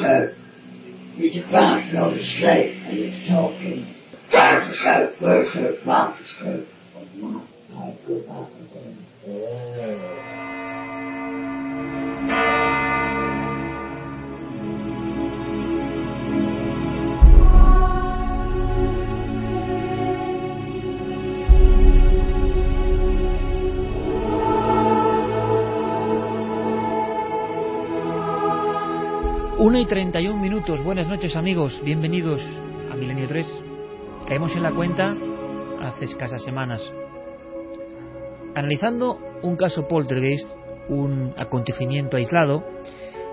So you can bounce on the street and it's talking. Bounce to word scope, bounce scope. And that's how. 1 y 31 minutos. Buenas noches amigos, bienvenidos a Milenio 3. Caemos en la cuenta hace escasas semanas. Analizando un caso poltergeist, un acontecimiento aislado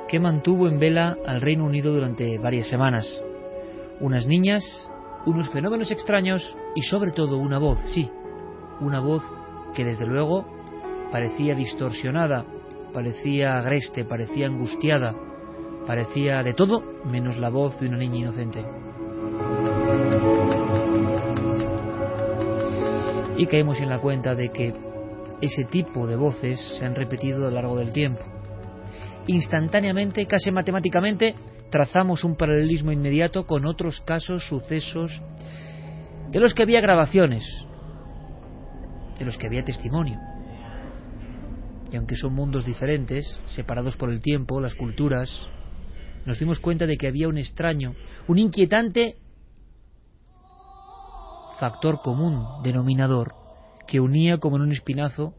que mantuvo en vela al Reino Unido durante varias semanas. Unas niñas, unos fenómenos extraños y sobre todo una voz, sí, una voz que desde luego parecía distorsionada, parecía agreste, parecía angustiada, Parecía de todo menos la voz de una niña inocente. Y caemos en la cuenta de que ese tipo de voces se han repetido a lo largo del tiempo. Instantáneamente, casi matemáticamente, trazamos un paralelismo inmediato con otros casos, sucesos, de los que había grabaciones, de los que había testimonio. Y aunque son mundos diferentes, separados por el tiempo, las culturas, nos dimos cuenta de que había un extraño, un inquietante factor común, denominador, que unía como en un espinazo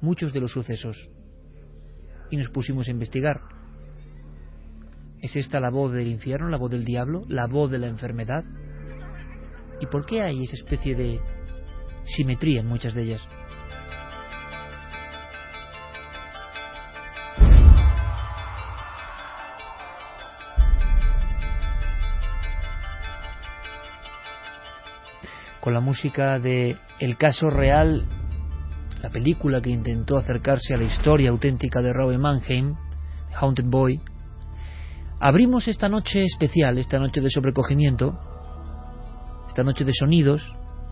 muchos de los sucesos. Y nos pusimos a investigar. ¿Es esta la voz del infierno, la voz del diablo, la voz de la enfermedad? ¿Y por qué hay esa especie de simetría en muchas de ellas? La música de El caso real, la película que intentó acercarse a la historia auténtica de Robin Mannheim, Haunted Boy, abrimos esta noche especial, esta noche de sobrecogimiento, esta noche de sonidos,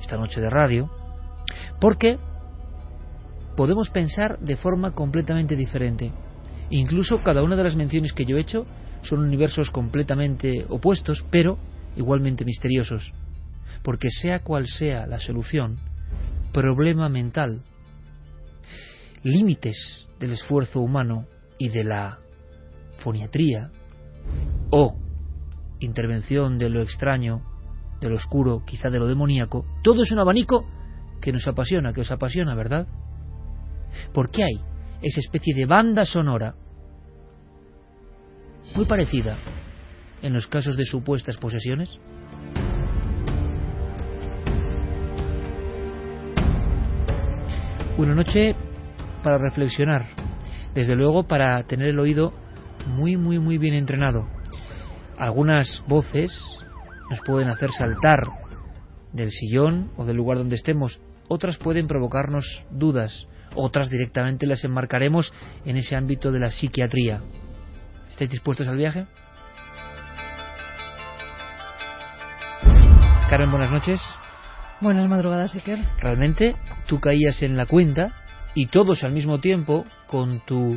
esta noche de radio, porque podemos pensar de forma completamente diferente. Incluso cada una de las menciones que yo he hecho son universos completamente opuestos, pero igualmente misteriosos porque sea cual sea la solución, problema mental, límites del esfuerzo humano y de la foniatría, o intervención de lo extraño, de lo oscuro, quizá de lo demoníaco, todo es un abanico que nos apasiona, que os apasiona, ¿verdad? ¿Por qué hay esa especie de banda sonora muy parecida en los casos de supuestas posesiones? Una noche para reflexionar, desde luego para tener el oído muy, muy, muy bien entrenado. Algunas voces nos pueden hacer saltar del sillón o del lugar donde estemos, otras pueden provocarnos dudas, otras directamente las enmarcaremos en ese ámbito de la psiquiatría. ¿Estáis dispuestos al viaje? Carmen, buenas noches. Buenas madrugadas, Iker. Realmente tú caías en la cuenta y todos al mismo tiempo con tu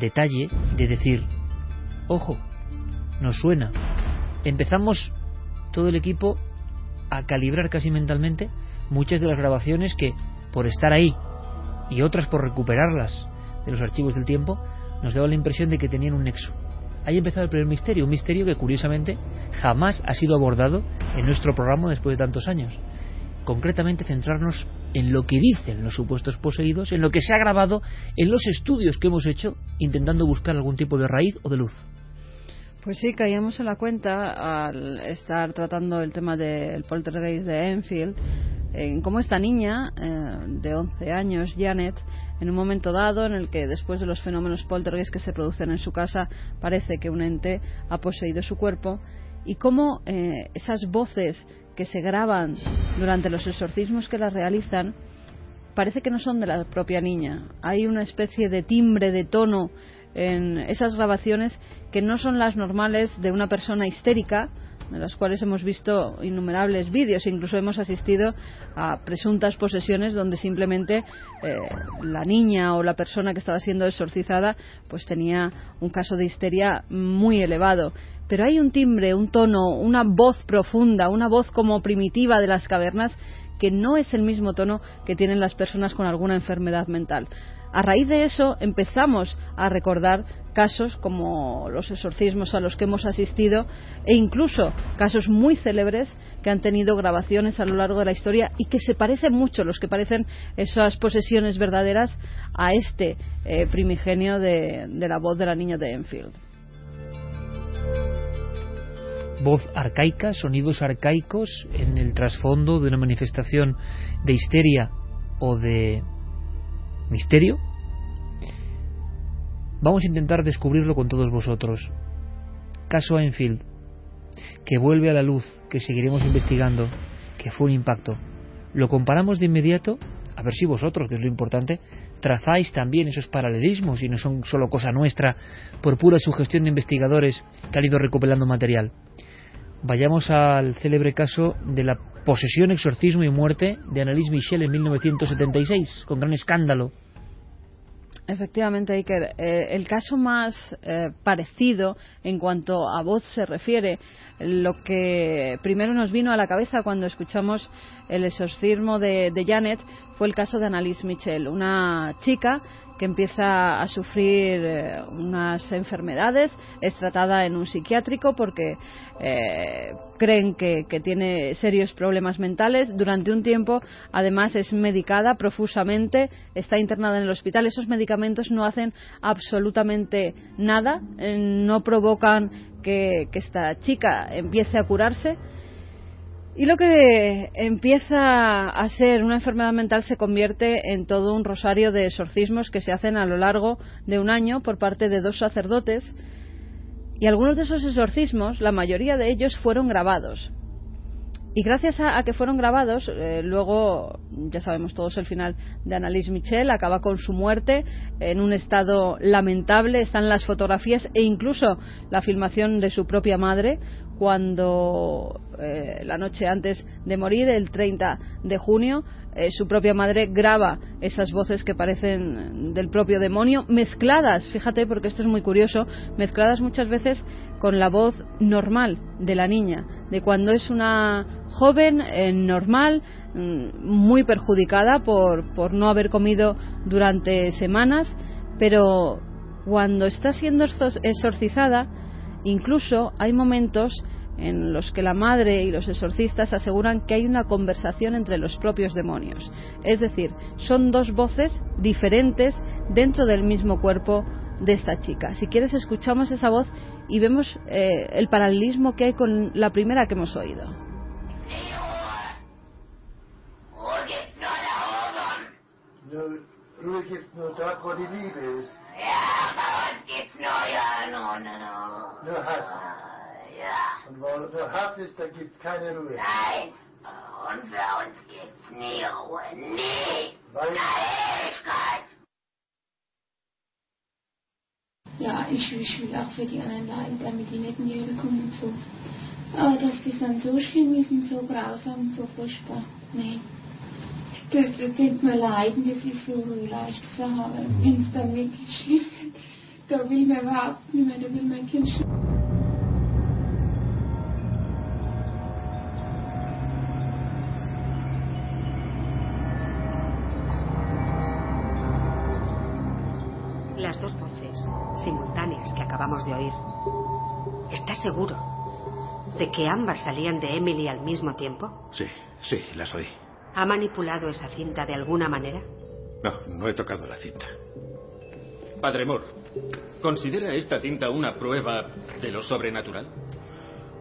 detalle de decir, ojo, nos suena. Empezamos todo el equipo a calibrar casi mentalmente muchas de las grabaciones que, por estar ahí y otras por recuperarlas de los archivos del tiempo, nos daba la impresión de que tenían un nexo. Ahí empezaba el primer misterio, un misterio que curiosamente jamás ha sido abordado en nuestro programa después de tantos años. Concretamente centrarnos en lo que dicen los supuestos poseídos, en lo que se ha grabado en los estudios que hemos hecho intentando buscar algún tipo de raíz o de luz. Pues sí, caíamos en la cuenta al estar tratando el tema del poltergeist de Enfield, en cómo esta niña eh, de 11 años, Janet, en un momento dado en el que después de los fenómenos poltergeist que se producen en su casa, parece que un ente ha poseído su cuerpo, y cómo eh, esas voces que se graban durante los exorcismos que las realizan, parece que no son de la propia niña. Hay una especie de timbre, de tono en esas grabaciones que no son las normales de una persona histérica, de las cuales hemos visto innumerables vídeos, incluso hemos asistido a presuntas posesiones donde simplemente eh, la niña o la persona que estaba siendo exorcizada pues tenía un caso de histeria muy elevado. Pero hay un timbre, un tono, una voz profunda, una voz como primitiva de las cavernas que no es el mismo tono que tienen las personas con alguna enfermedad mental. A raíz de eso empezamos a recordar casos como los exorcismos a los que hemos asistido e incluso casos muy célebres que han tenido grabaciones a lo largo de la historia y que se parecen mucho, los que parecen esas posesiones verdaderas, a este eh, primigenio de, de la voz de la niña de Enfield. Voz arcaica, sonidos arcaicos en el trasfondo de una manifestación de histeria o de misterio? Vamos a intentar descubrirlo con todos vosotros. Caso Enfield, que vuelve a la luz, que seguiremos investigando, que fue un impacto. Lo comparamos de inmediato, a ver si vosotros, que es lo importante, trazáis también esos paralelismos y no son solo cosa nuestra por pura sugestión de investigadores que han ido recopilando material. Vayamos al célebre caso de la posesión, exorcismo y muerte de Annalise Michel en 1976, con gran escándalo. Efectivamente, Iker. Eh, el caso más eh, parecido en cuanto a voz se refiere, lo que primero nos vino a la cabeza cuando escuchamos el exorcismo de, de Janet fue el caso de Annalise Michel, una chica que empieza a sufrir eh, unas enfermedades, es tratada en un psiquiátrico porque eh, creen que, tiene serios problemas mentales. Durante un tiempo, además, es medicada profusamente, está internada en el hospital. Esos medicamentos no hacen absolutamente nada, eh, no provocan que esta chica empiece a curarse y lo que empieza a ser una enfermedad mental se convierte en todo un rosario de exorcismos que se hacen a lo largo de un año por parte de dos sacerdotes. Y algunos de esos exorcismos, la mayoría de ellos fueron grabados. Y gracias a, que fueron grabados, eh, luego ya sabemos todos el final de Annalise Michel, acaba con su muerte en un estado lamentable. Están las fotografías e incluso la filmación de su propia madre cuando eh, la noche antes de morir, el 30 de junio, eh, su propia madre graba esas voces que parecen del propio demonio, mezcladas, fíjate porque esto es muy curioso, mezcladas muchas veces con la voz normal de la niña, de cuando es una joven, eh, normal, mm, muy perjudicada por, por no haber comido durante semanas, pero cuando está siendo exorcizada, incluso hay momentos en los que la madre y los exorcistas aseguran que hay una conversación entre los propios demonios. Es decir, son dos voces diferentes dentro del mismo cuerpo de esta chica. Si quieres, escuchamos esa voz y vemos eh, el paralelismo que hay con la primera que hemos oído. Ja. Und wo du Hass ist, da gibt's keine Ruhe. Nein. Und für uns gibt's nie Ruhe. Nie. Weil Ewigkeit. Ja, ich, ich will auch für die anderen leiden, damit die nicht in die Hölle kommen und so. Aber dass die dann so schlimm ist und so grausam und so furchtbar, nee. Das, tut mir leid und das ist so, so leicht gesagt, aber wenn es dann wirklich schlimm wird, da will man überhaupt nicht mehr, da will mein Kind schon. Las dos voces simultáneas que acabamos de oír. ¿Estás seguro de que ambas salían de Emily al mismo tiempo? Sí, sí, las oí. ¿Ha manipulado esa cinta de alguna manera? No, no he tocado la cinta. Padre Moore, ¿considera esta cinta una prueba de lo sobrenatural?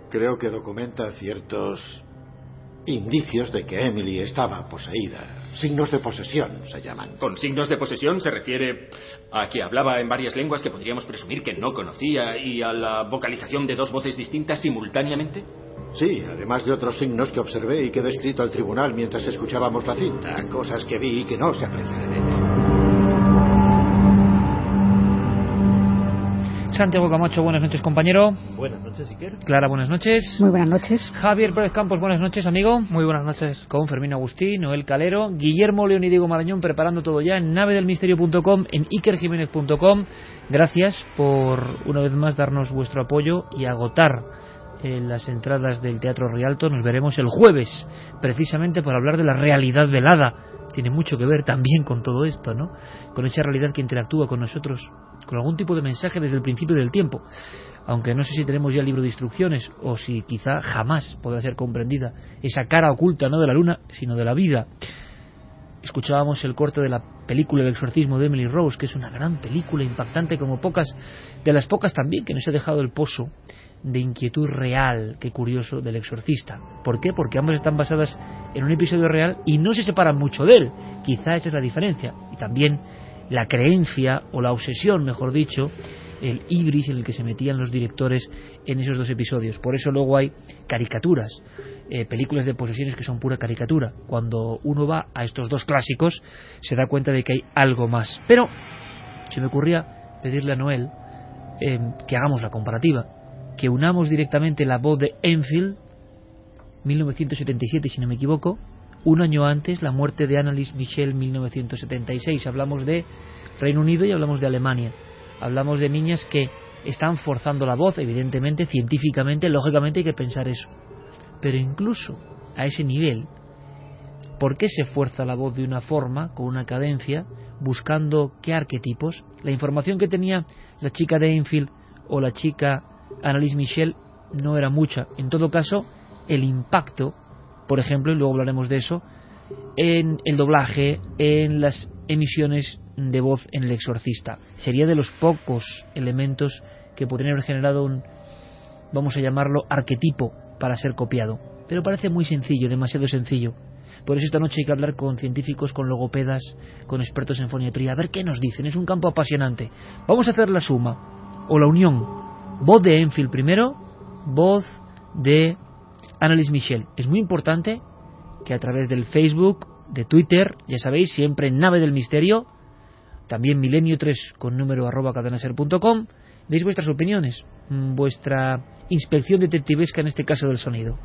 Creo que documenta ciertos indicios de que Emily estaba poseída. Signos de posesión se llaman. Con signos de posesión se refiere a que hablaba en varias lenguas que podríamos presumir que no conocía y a la vocalización de dos voces distintas simultáneamente. Sí, además de otros signos que observé y que he descrito al tribunal mientras escuchábamos la cinta, cosas que vi y que no se aprecian en ella. Santiago Camacho, buenas noches, compañero. Buenas noches, Iker. Clara, buenas noches. Muy buenas noches. Javier Pérez Campos, buenas noches, amigo. Muy buenas noches. Con Fermín Agustín, Noel Calero, Guillermo León y Diego Marañón preparando todo ya en navedelmisterio.com, en ikerjiménez.com. Gracias por una vez más darnos vuestro apoyo y agotar eh, las entradas del Teatro Rialto. Nos veremos el jueves, precisamente por hablar de la realidad velada. Tiene mucho que ver también con todo esto, ¿no? Con esa realidad que interactúa con nosotros, con algún tipo de mensaje desde el principio del tiempo. Aunque no sé si tenemos ya el libro de instrucciones o si quizá jamás podrá ser comprendida esa cara oculta no de la luna, sino de la vida. Escuchábamos el corte de la película El exorcismo de Emily Rose, que es una gran película impactante como pocas, de las pocas también que nos ha dejado el pozo de inquietud real, qué curioso, del exorcista. ¿Por qué? Porque ambas están basadas en un episodio real y no se separan mucho de él. Quizá esa es la diferencia. Y también la creencia, o la obsesión, mejor dicho, el ibris en el que se metían los directores en esos dos episodios. Por eso luego hay caricaturas, eh, películas de posesiones que son pura caricatura. Cuando uno va a estos dos clásicos se da cuenta de que hay algo más. Pero se me ocurría pedirle a Noel eh, que hagamos la comparativa que unamos directamente la voz de Enfield, 1977 si no me equivoco, un año antes la muerte de Annalise Michel, 1976. Hablamos de Reino Unido y hablamos de Alemania. Hablamos de niñas que están forzando la voz, evidentemente, científicamente, lógicamente hay que pensar eso. Pero incluso a ese nivel, ¿por qué se fuerza la voz de una forma, con una cadencia, buscando qué arquetipos? La información que tenía la chica de Enfield o la chica Annalise Michel no era mucha. En todo caso, el impacto, por ejemplo, y luego hablaremos de eso, en el doblaje, en las emisiones de voz en El Exorcista. Sería de los pocos elementos que podrían haber generado un, vamos a llamarlo, arquetipo para ser copiado. Pero parece muy sencillo, demasiado sencillo. Por eso esta noche hay que hablar con científicos, con logopedas, con expertos en foniatría, a ver qué nos dicen. Es un campo apasionante. Vamos a hacer la suma o la unión Voz de Enfield primero, voz de Annalise Michel. Es muy importante que a través del Facebook, de Twitter, ya sabéis, siempre en Nave del Misterio, también Milenio 3 con número arroba cadenaser.com, deis vuestras opiniones, vuestra inspección detectivesca en este caso del sonido.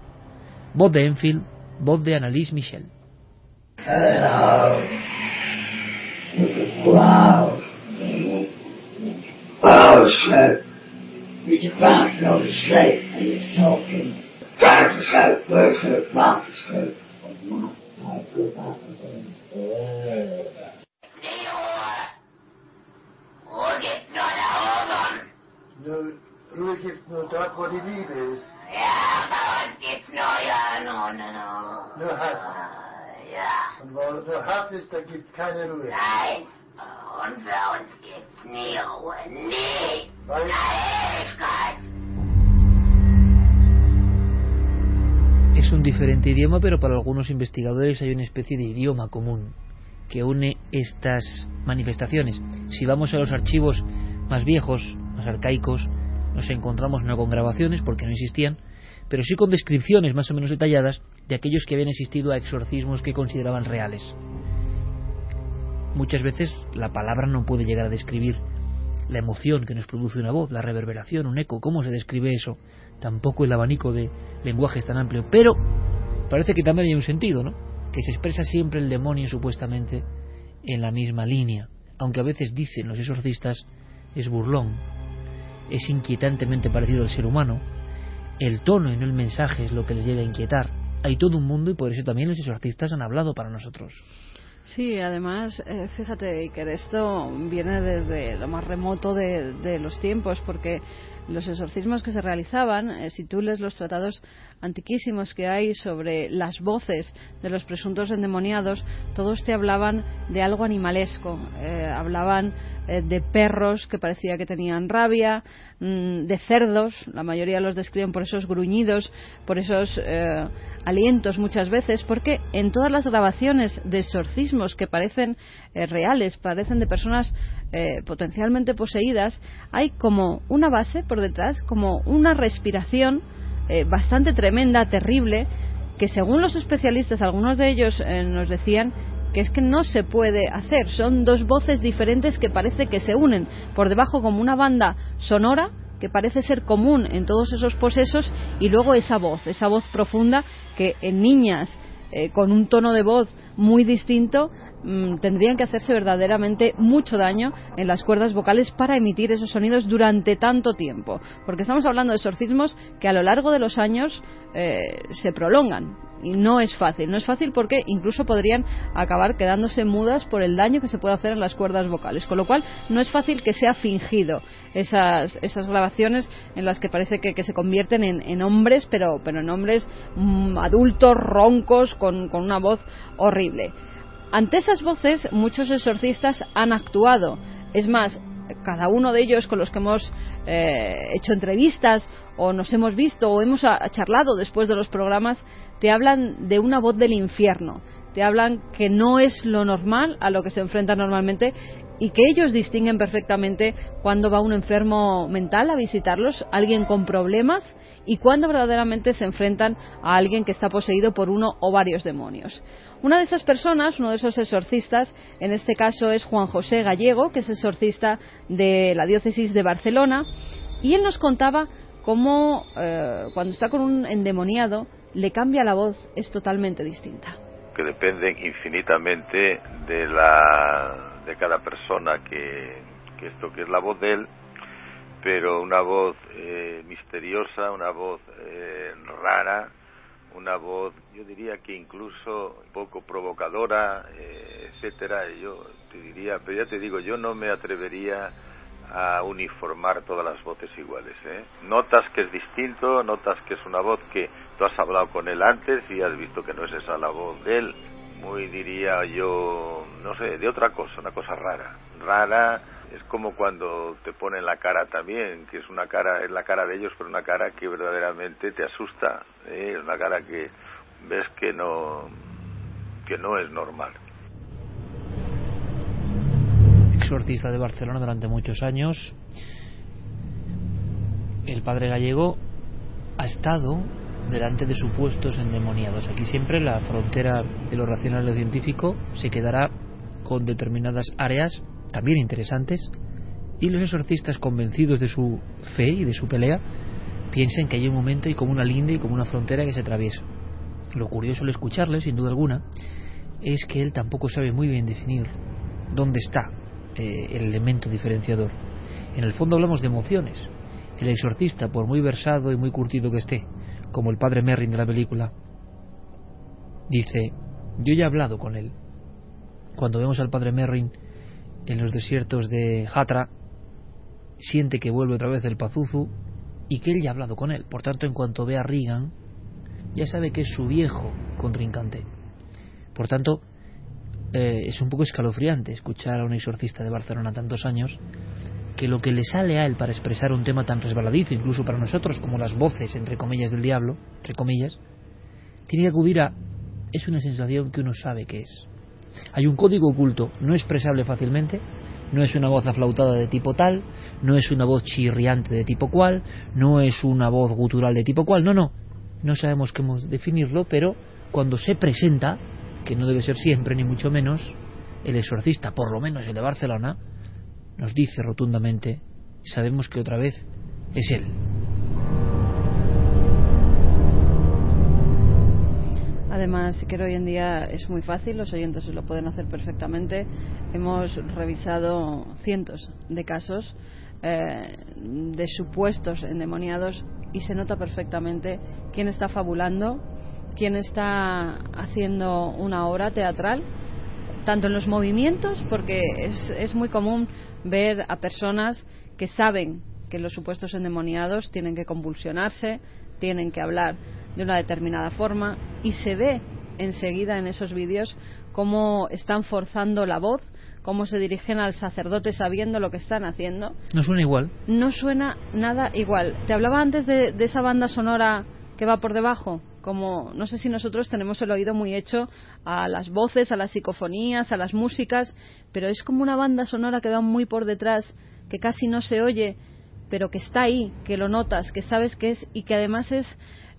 Voz de Enfield, voz de Annalise Michel. Wow. Wow, It's to go to sleep and it's talking. Where's the scope? Where's the advance scope? And now I go. No, Louis gives no what he needs. Yeah, but it's no yarn on and on. No, has. Ja. Und nur Hass ist, da gibt's keine Ruhe. Nein. Und für uns gibt's nie Ruhe. Nie. Weil Ewigkeit. Es un diferente idioma, pero para algunos investigadores hay una especie de idioma común que une estas manifestaciones. Si vamos a los archivos más viejos, más arcaicos, nos encontramos no con grabaciones porque no existían, pero sí con descripciones más o menos detalladas de aquellos que habían asistido a exorcismos que consideraban reales. Muchas veces la palabra no puede llegar a describir la emoción que nos produce una voz, la reverberación, un eco, ¿cómo se describe eso? Tampoco el abanico de lenguaje es tan amplio, pero parece que también hay un sentido, ¿no? que se expresa siempre el demonio supuestamente en la misma línea, aunque a veces dicen los exorcistas es burlón, es inquietantemente parecido al ser humano, el tono y no el mensaje es lo que les llega a inquietar. Hay todo un mundo y por eso también los exorcistas han hablado para nosotros. Sí, además, eh, fíjate, que esto viene desde lo más remoto de, de los tiempos, porque los exorcismos que se realizaban, eh, si tú lees los tratados antiquísimos que hay sobre las voces de los presuntos endemoniados, todos te hablaban de algo animalesco. Eh, hablaban eh, de perros que parecía que tenían rabia, mm, de cerdos, la mayoría los describen por esos gruñidos, por esos alientos muchas veces, porque en todas las grabaciones de exorcismos que parecen reales, parecen de personas potencialmente poseídas, hay como una base por detrás, como una respiración eh, bastante tremenda, terrible, que según los especialistas, algunos de ellos eh, nos decían que es que no se puede hacer. Son dos voces diferentes que parece que se unen por debajo como una banda sonora que parece ser común en todos esos posesos y luego esa voz, esa voz profunda que en niñas eh, con un tono de voz muy distinto mm, tendrían que hacerse verdaderamente mucho daño en las cuerdas vocales para emitir esos sonidos durante tanto tiempo. Porque estamos hablando de exorcismos que a lo largo de los años eh, se prolongan y no es fácil. No es fácil porque incluso podrían acabar quedándose mudas por el daño que se puede hacer en las cuerdas vocales. Con lo cual, no es fácil que sea fingido esas, esas grabaciones en las que parece que, se convierten en, hombres, pero, pero en hombres mm, adultos, roncos, con, con una voz horrible. Ante esas voces, muchos exorcistas han actuado. Es más, cada uno de ellos con los que hemos eh, hecho entrevistas o nos hemos visto o hemos charlado después de los programas, te hablan de una voz del infierno, te hablan que no es lo normal a lo que se enfrentan normalmente y que ellos distinguen perfectamente cuando va un enfermo mental a visitarlos, alguien con problemas y cuando verdaderamente se enfrentan a alguien que está poseído por uno o varios demonios. Una de esas personas, uno de esos exorcistas, en este caso es Juan José Gallego, que es exorcista de la diócesis de Barcelona, y él nos contaba cómo eh, cuando está con un endemoniado le cambia la voz, es totalmente distinta. Que dependen infinitamente de la de cada persona que, que esto que es la voz de él, pero una voz eh, misteriosa, una voz eh, rara, una voz, yo diría que incluso poco provocadora, eh, etcétera. Yo te diría, pero ya te digo, yo no me atrevería a uniformar todas las voces iguales. ¿eh? Notas que es distinto, notas que es una voz que tú has hablado con él antes y has visto que no es esa la voz de él. Muy diría yo, no sé, de otra cosa, una cosa rara. Rara, es como cuando te ponen la cara también, que es una cara, es la cara de ellos, pero una cara que verdaderamente te asusta, ¿eh? una cara que ves que no, que no es normal. Exorcista de Barcelona durante muchos años, el padre gallego ha estado delante de supuestos endemoniados. Aquí siempre la frontera de lo racional y lo científico se quedará con determinadas áreas también interesantes, y los exorcistas convencidos de su fe y de su pelea piensen que hay un momento y como una linde y como una frontera que se atraviesa. Lo curioso al escucharle, sin duda alguna, es que él tampoco sabe muy bien definir dónde está eh, el elemento diferenciador. En el fondo hablamos de emociones. El exorcista, por muy versado y muy curtido que esté, como el padre Merrin de la película, dice, yo ya he hablado con él. Cuando vemos al padre Merrin en los desiertos de Hatra, siente que vuelve otra vez del Pazuzu y que él ya ha hablado con él. Por tanto, en cuanto ve a Reagan, ya sabe que es su viejo contrincante. Por tanto, eh, es un poco escalofriante escuchar a un exorcista de Barcelona tantos años que lo que le sale a él para expresar un tema tan resbaladizo, incluso para nosotros, como las voces, entre comillas, del diablo, entre comillas, tiene que acudir a... es una sensación que uno sabe que es. Hay un código oculto no expresable fácilmente, no es una voz aflautada de tipo tal, no es una voz chirriante de tipo cual, no es una voz gutural de tipo cual, no, no, no sabemos cómo definirlo, pero cuando se presenta, que no debe ser siempre ni mucho menos, el exorcista, por lo menos el de Barcelona, nos dice rotundamente, sabemos que otra vez es él. Además, que hoy en día es muy fácil, los oyentes lo pueden hacer perfectamente. Hemos revisado cientos de casos eh, de supuestos endemoniados y se nota perfectamente quién está fabulando, quién está haciendo una obra teatral, tanto en los movimientos, porque es, es muy común ver a personas que saben que los supuestos endemoniados tienen que convulsionarse, tienen que hablar de una determinada forma y se ve enseguida en esos vídeos cómo están forzando la voz, cómo se dirigen al sacerdote sabiendo lo que están haciendo. No suena igual. No suena nada igual. Te hablaba antes de, de esa banda sonora que va por debajo como no sé si nosotros tenemos el oído muy hecho a las voces, a las psicofonías, a las músicas, pero es como una banda sonora que va muy por detrás, que casi no se oye, pero que está ahí, que lo notas, que sabes que es y que además es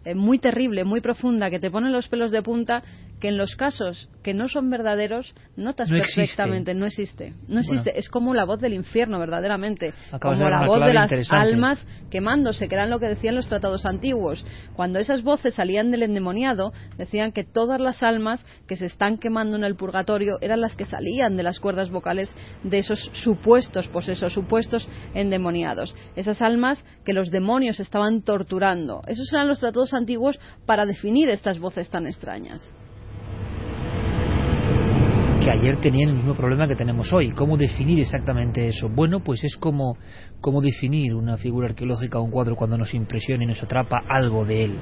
eh, muy terrible, muy profunda, que te pone los pelos de punta, que en los casos que no son verdaderos notas perfectamente, no existe, no existe, es como la voz del infierno verdaderamente, como la voz de las almas quemándose, que eran lo que decían los tratados antiguos. Cuando esas voces salían del endemoniado, decían que todas las almas que se están quemando en el purgatorio eran las que salían de las cuerdas vocales de esos supuestos esos supuestos endemoniados, esas almas que los demonios estaban torturando. Esos eran los tratados antiguos para definir estas voces tan extrañas que ayer tenían el mismo problema que tenemos hoy. ¿Cómo definir exactamente eso? Bueno, pues es como, como definir una figura arqueológica o un cuadro cuando nos impresiona y nos atrapa algo de él.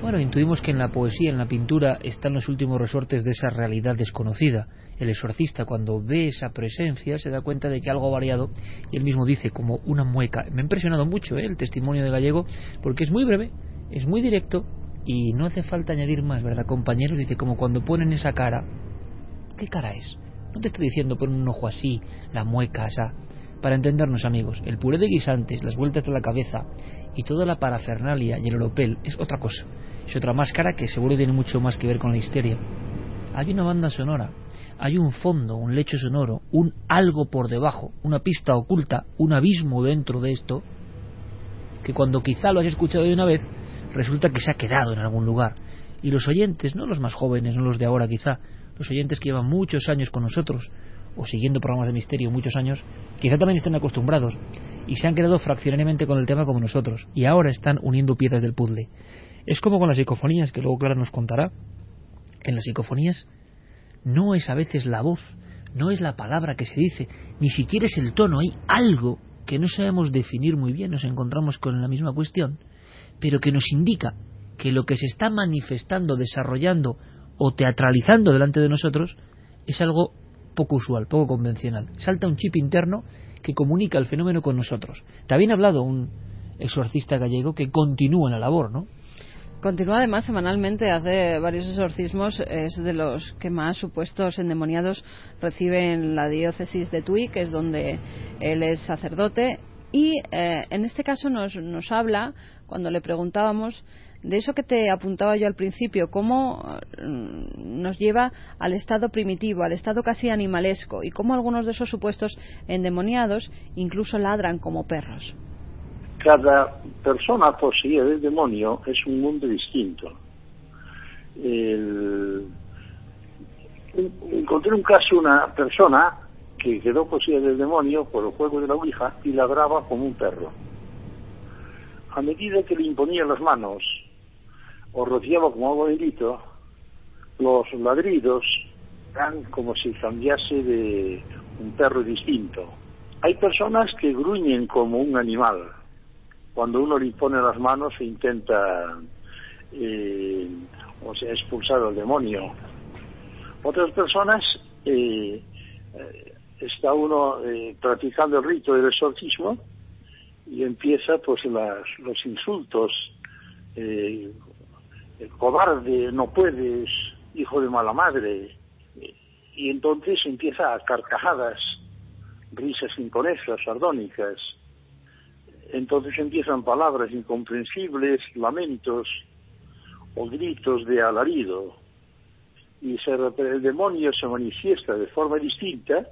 Bueno, intuimos que en la poesía, en la pintura, están los últimos resortes de esa realidad desconocida. El exorcista, cuando ve esa presencia, se da cuenta de que algo ha variado y él mismo dice, como una mueca. Me ha impresionado mucho ¿eh? el testimonio de Gallego, porque es muy breve, es muy directo y no hace falta añadir más, ¿verdad, compañeros? Dice, como cuando ponen esa cara ¿Qué cara es? No te estoy diciendo por un ojo así, la mueca esa. Para entendernos, amigos, el puré de guisantes, las vueltas de la cabeza y toda la parafernalia y el oropel es otra cosa. Es otra máscara que seguro tiene mucho más que ver con la histeria. Hay una banda sonora, hay un fondo, un lecho sonoro, un algo por debajo, una pista oculta, un abismo dentro de esto, que cuando quizá lo has escuchado de una vez, resulta que se ha quedado en algún lugar. Y los oyentes, no los más jóvenes, no los de ahora quizá, los oyentes que llevan muchos años con nosotros o siguiendo programas de misterio muchos años, quizá también estén acostumbrados y se han quedado fraccionariamente con el tema como nosotros y ahora están uniendo piezas del puzzle. Es como con las psicofonías, que luego Clara nos contará. En las psicofonías no es a veces la voz, no es la palabra que se dice, ni siquiera es el tono, hay algo que no sabemos definir muy bien, nos encontramos con la misma cuestión, pero que nos indica que lo que se está manifestando, desarrollando o teatralizando delante de nosotros es algo poco usual, poco convencional. Salta un chip interno que comunica el fenómeno con nosotros. También ha hablado un exorcista gallego que continúa en la labor, ¿no? Continúa además semanalmente, hace varios exorcismos, es de los que más supuestos endemoniados reciben la diócesis de Tui, que es donde él es sacerdote, y eh, en este caso nos, nos habla, cuando le preguntábamos, de eso que te apuntaba yo al principio, cómo mm, nos lleva al estado primitivo, al estado casi animalesco, y cómo algunos de esos supuestos endemoniados incluso ladran como perros. Cada persona poseída del demonio es un mundo distinto. Encontré un caso una persona que quedó poseída del demonio por el juego de la Ouija y ladraba como un perro. A medida que le imponía las manos o rociaba como agua bendito, los ladridos eran como si cambiase de un perro distinto. Hay personas que gruñen como un animal. Cuando uno le pone las manos e intenta eh, expulsar al demonio. Otras personas eh, eh, está uno practicando el rito del exorcismo y empieza pues las, los insultos cobarde, no puedes, hijo de mala madre. Y entonces empieza a carcajadas, risas inconexas, sardónicas. Entonces empiezan palabras incomprensibles, lamentos o gritos de alarido. Y se, el demonio se manifiesta de forma distinta,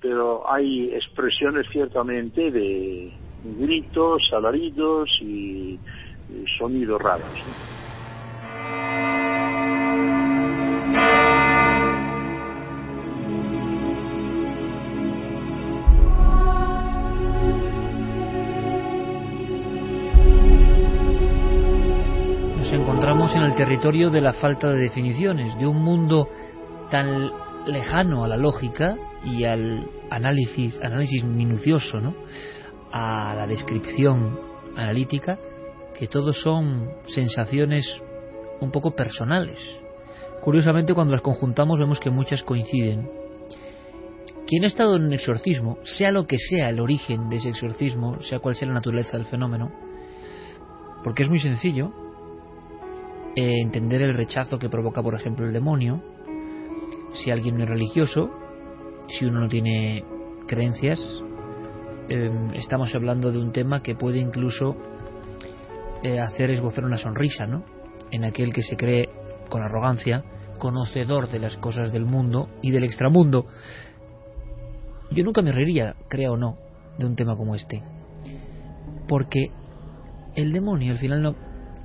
pero hay expresiones ciertamente de gritos, alaridos y, sonidos raros. Nos encontramos en el territorio de la falta de definiciones, de un mundo tan lejano a la lógica y al análisis, análisis minucioso, ¿no? a la descripción analítica, que todos son sensaciones un poco personales. Curiosamente, cuando las conjuntamos vemos que muchas coinciden. Quien ha estado en un exorcismo, sea lo que sea el origen de ese exorcismo, sea cual sea la naturaleza del fenómeno, porque es muy sencillo eh, entender el rechazo que provoca, por ejemplo, el demonio, si alguien no es religioso, si uno no tiene creencias, eh, estamos hablando de un tema que puede incluso eh, hacer esbozar una sonrisa, ¿no? En aquel que se cree con arrogancia conocedor de las cosas del mundo y del extramundo. Yo nunca me reiría, crea o no, de un tema como este, porque el demonio al final no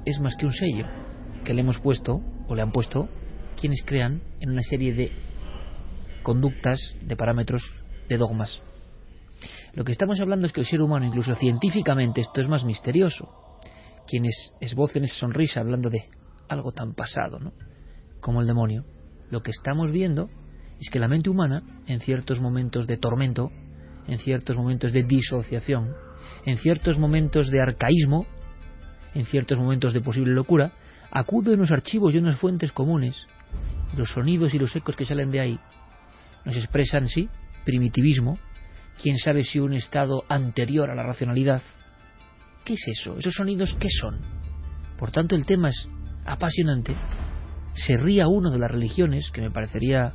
es más que un sello que le hemos puesto o le han puesto quienes crean en una serie de conductas, de parámetros, de dogmas. Lo que estamos hablando es que el ser humano, incluso científicamente, esto es más misterioso. Quienes esbocen esa sonrisa hablando de algo tan pasado, ¿no? Como el demonio. Lo que estamos viendo es que la mente humana, en ciertos momentos de tormento, en ciertos momentos de disociación, en ciertos momentos de arcaísmo, en ciertos momentos de posible locura, acude a unos archivos y unas fuentes comunes. Los sonidos y los ecos que salen de ahí nos expresan, sí, primitivismo, quién sabe si un estado anterior a la racionalidad. ¿Qué es eso? ¿Esos sonidos qué son? Por tanto, el tema es apasionante. Se ría uno de las religiones, que me parecería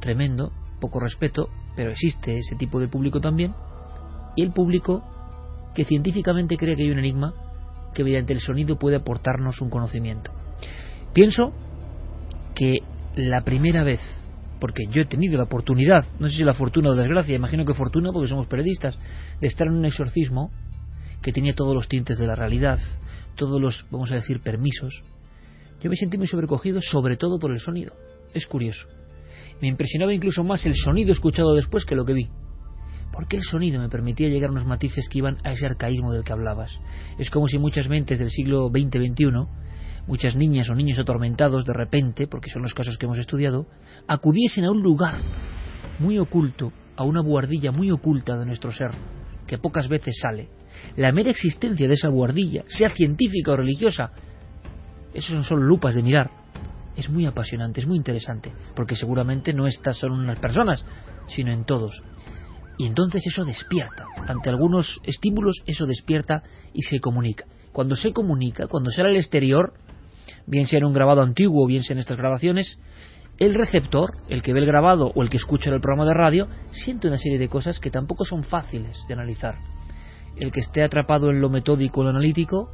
tremendo, poco respeto, pero existe ese tipo de público también, y el público que científicamente cree que hay un enigma que mediante el sonido puede aportarnos un conocimiento. Pienso que la primera vez, porque yo he tenido la oportunidad, no sé si la fortuna o desgracia, imagino que fortuna porque somos periodistas, de estar en un exorcismo que tenía todos los tintes de la realidad, todos los, vamos a decir, permisos, yo me sentí muy sobrecogido, sobre todo por el sonido. Es curioso. Me impresionaba incluso más el sonido escuchado después que lo que vi porque el sonido me permitía llegar a unos matices que iban a ese arcaísmo del que hablabas. Es como si muchas mentes del siglo XX-XXI, muchas niñas o niños atormentados de repente, porque son los casos que hemos estudiado, acudiesen a un lugar muy oculto, a una buhardilla muy oculta de nuestro ser, que pocas veces sale. La mera existencia de esa buhardilla, sea científica o religiosa, esos son solo lupas de mirar. Es muy apasionante, es muy interesante, porque seguramente no está solo en unas personas, sino en todos. Y entonces eso despierta. Ante algunos estímulos eso despierta y se comunica. Cuando se comunica, cuando sale al exterior, bien sea en un grabado antiguo o bien sea en estas grabaciones, el receptor, el que ve el grabado o el que escucha el programa de radio, siente una serie de cosas que tampoco son fáciles de analizar. El que esté atrapado en lo metódico lo analítico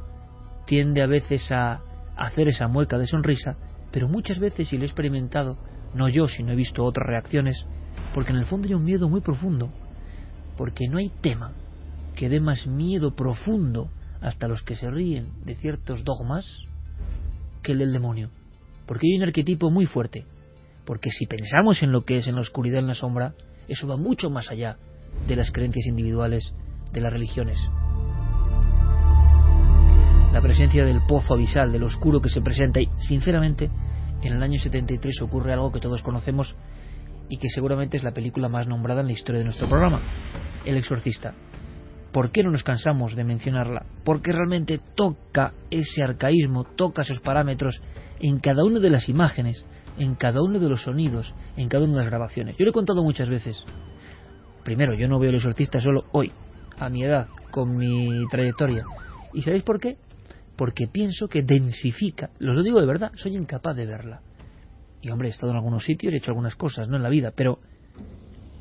tiende a veces a hacer esa mueca de sonrisa, pero muchas veces, y lo he experimentado, no yo, sino he visto otras reacciones, porque en el fondo hay un miedo muy profundo, porque no hay tema que dé más miedo profundo hasta los que se ríen de ciertos dogmas que el del demonio. Porque hay un arquetipo muy fuerte. Porque si pensamos en lo que es en la oscuridad, en la sombra, eso va mucho más allá de las creencias individuales de las religiones. La presencia del pozo abisal, del oscuro que se presenta y, sinceramente, en el año 73 ocurre algo que todos conocemos y que seguramente es la película más nombrada en la historia de nuestro programa, El Exorcista. ¿Por qué no nos cansamos de mencionarla? Porque realmente toca ese arcaísmo, toca esos parámetros en cada una de las imágenes, en cada uno de los sonidos, en cada una de las grabaciones. Yo lo he contado muchas veces. Primero, yo no veo el exorcista solo hoy, a mi edad, con mi trayectoria. ¿Y sabéis por qué? Porque pienso que densifica, lo digo de verdad, soy incapaz de verla y hombre, he estado en algunos sitios he hecho algunas cosas, ¿no? En la vida, pero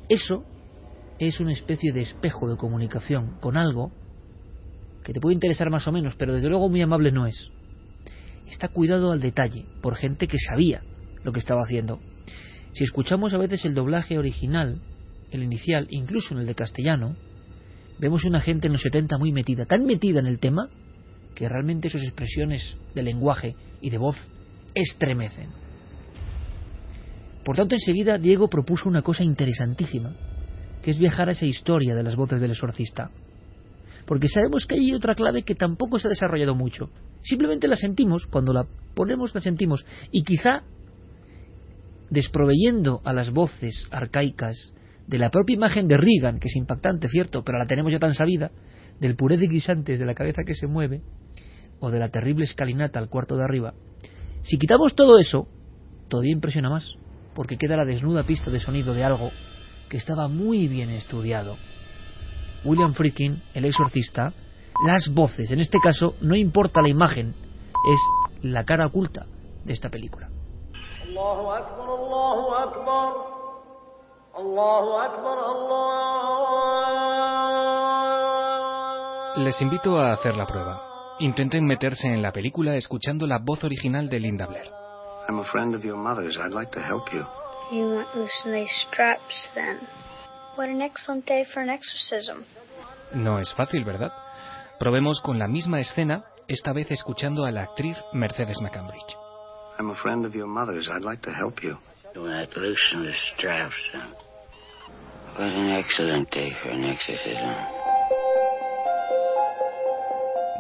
eso es una especie de espejo de comunicación con algo que te puede interesar más o menos, pero desde luego muy amable no es. Está cuidado al detalle, por gente que sabía lo que estaba haciendo. Si escuchamos a veces el doblaje original, el inicial, incluso en el de castellano, vemos una gente en los 70 muy metida, tan metida en el tema, que realmente sus expresiones de lenguaje y de voz estremecen. Por tanto, enseguida Diego propuso una cosa interesantísima, que es viajar a esa historia de las voces del exorcista. Porque sabemos que hay otra clave que tampoco se ha desarrollado mucho, Simplemente la sentimos, cuando la ponemos la sentimos. Y quizá desproveyendo a las voces arcaicas de la propia imagen de Reagan, que es impactante, cierto, pero la tenemos ya tan sabida, del puré de guisantes de la cabeza que se mueve, o de la terrible escalinata al cuarto de arriba, si quitamos todo eso, todavía impresiona más, porque queda la desnuda pista de sonido de algo que estaba muy bien estudiado. William Friedkin, el exorcista, las voces, en este caso no importa la imagen, es la cara oculta de esta película. Les invito a hacer la prueba. Intenten meterse en la película escuchando la voz original de Linda Blair. I'm a friend of your mother's. I'd like to help you. You won't loosen these straps then. What an excellent day for an exorcism. No es fácil, ¿verdad? Probemos con la misma escena, esta vez escuchando a la actriz Mercedes McCambridge. I'm a friend of your mother's. I'd like to help you.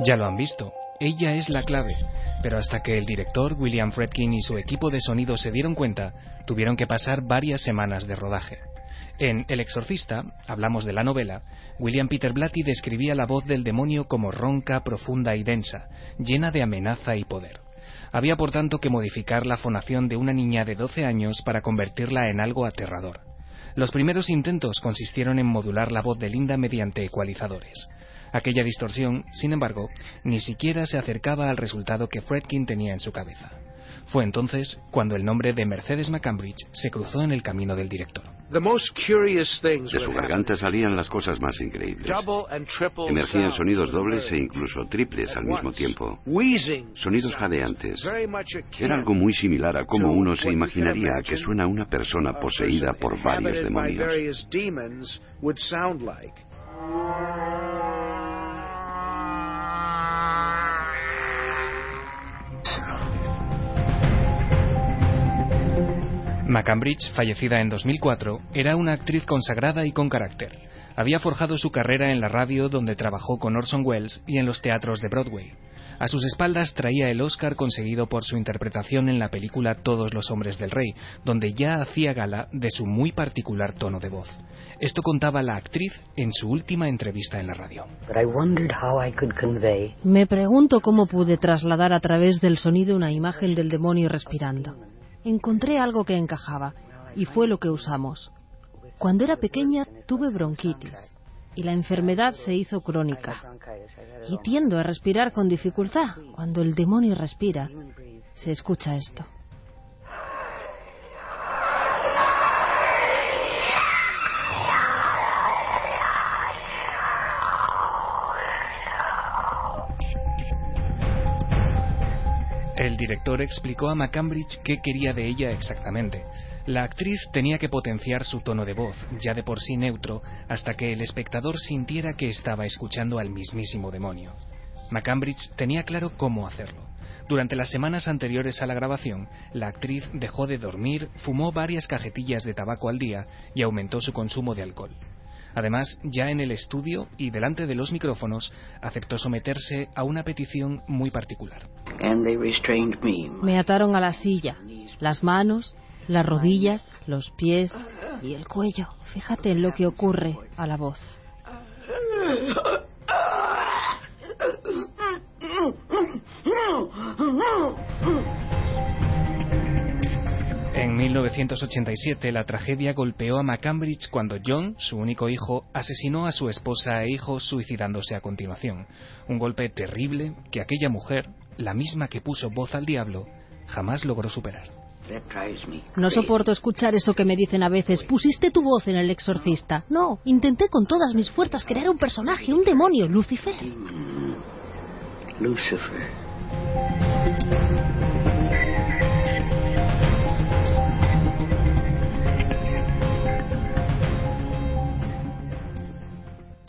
Ya lo han visto, ella es la clave, pero hasta que el director William Fredkin y su equipo de sonido se dieron cuenta, tuvieron que pasar varias semanas de rodaje. En El Exorcista, hablamos de la novela, William Peter Blatty describía la voz del demonio como ronca, profunda y densa, llena de amenaza y poder. Había por tanto que modificar la fonación de una niña de 12 años para convertirla en algo aterrador. Los primeros intentos consistieron en modular la voz de Linda mediante ecualizadores. Aquella distorsión, sin embargo, ni siquiera se acercaba al resultado que Fredkin tenía en su cabeza. Fue entonces cuando el nombre de Mercedes McCambridge se cruzó en el camino del director. De su garganta salían las cosas más increíbles. Emergían sonidos dobles e incluso triples al mismo tiempo. Sonidos jadeantes. Era algo muy similar a cómo uno se imaginaría que suena una persona poseída por varios demonios. McCambridge, fallecida en 2004, era una actriz consagrada y con carácter. Había forjado su carrera en la radio donde trabajó con Orson Welles y en los teatros de Broadway. A sus espaldas traía el Oscar conseguido por su interpretación en la película Todos los hombres del rey, donde ya hacía gala de su muy particular tono de voz. Esto contaba la actriz en su última entrevista en la radio. Me pregunto cómo pude trasladar a través del sonido una imagen del demonio respirando encontré algo que encajaba y fue lo que usamos. Cuando era pequeña tuve bronquitis y la enfermedad se hizo crónica y tiendo a respirar con dificultad. Cuando el demonio respira, se escucha esto. El director explicó a McCambridge qué quería de ella exactamente. La actriz tenía que potenciar su tono de voz, ya de por sí neutro, hasta que el espectador sintiera que estaba escuchando al mismísimo demonio. McCambridge tenía claro cómo hacerlo. Durante las semanas anteriores a la grabación, la actriz dejó de dormir, fumó varias cajetillas de tabaco al día y aumentó su consumo de alcohol. Además, ya en el estudio y delante de los micrófonos, aceptó someterse a una petición muy particular. Me ataron a la silla, las manos, las rodillas, los pies y el cuello. Fíjate en lo que ocurre a la voz. En 1987 la tragedia golpeó a McCambridge cuando John, su único hijo, asesinó a su esposa e hijos suicidándose a continuación. Un golpe terrible que aquella mujer, la misma que puso voz al diablo, jamás logró superar. No soporto escuchar eso que me dicen a veces. Pusiste tu voz en el exorcista. No, intenté con todas mis fuerzas crear un personaje, un demonio, Lucifer. Lucifer.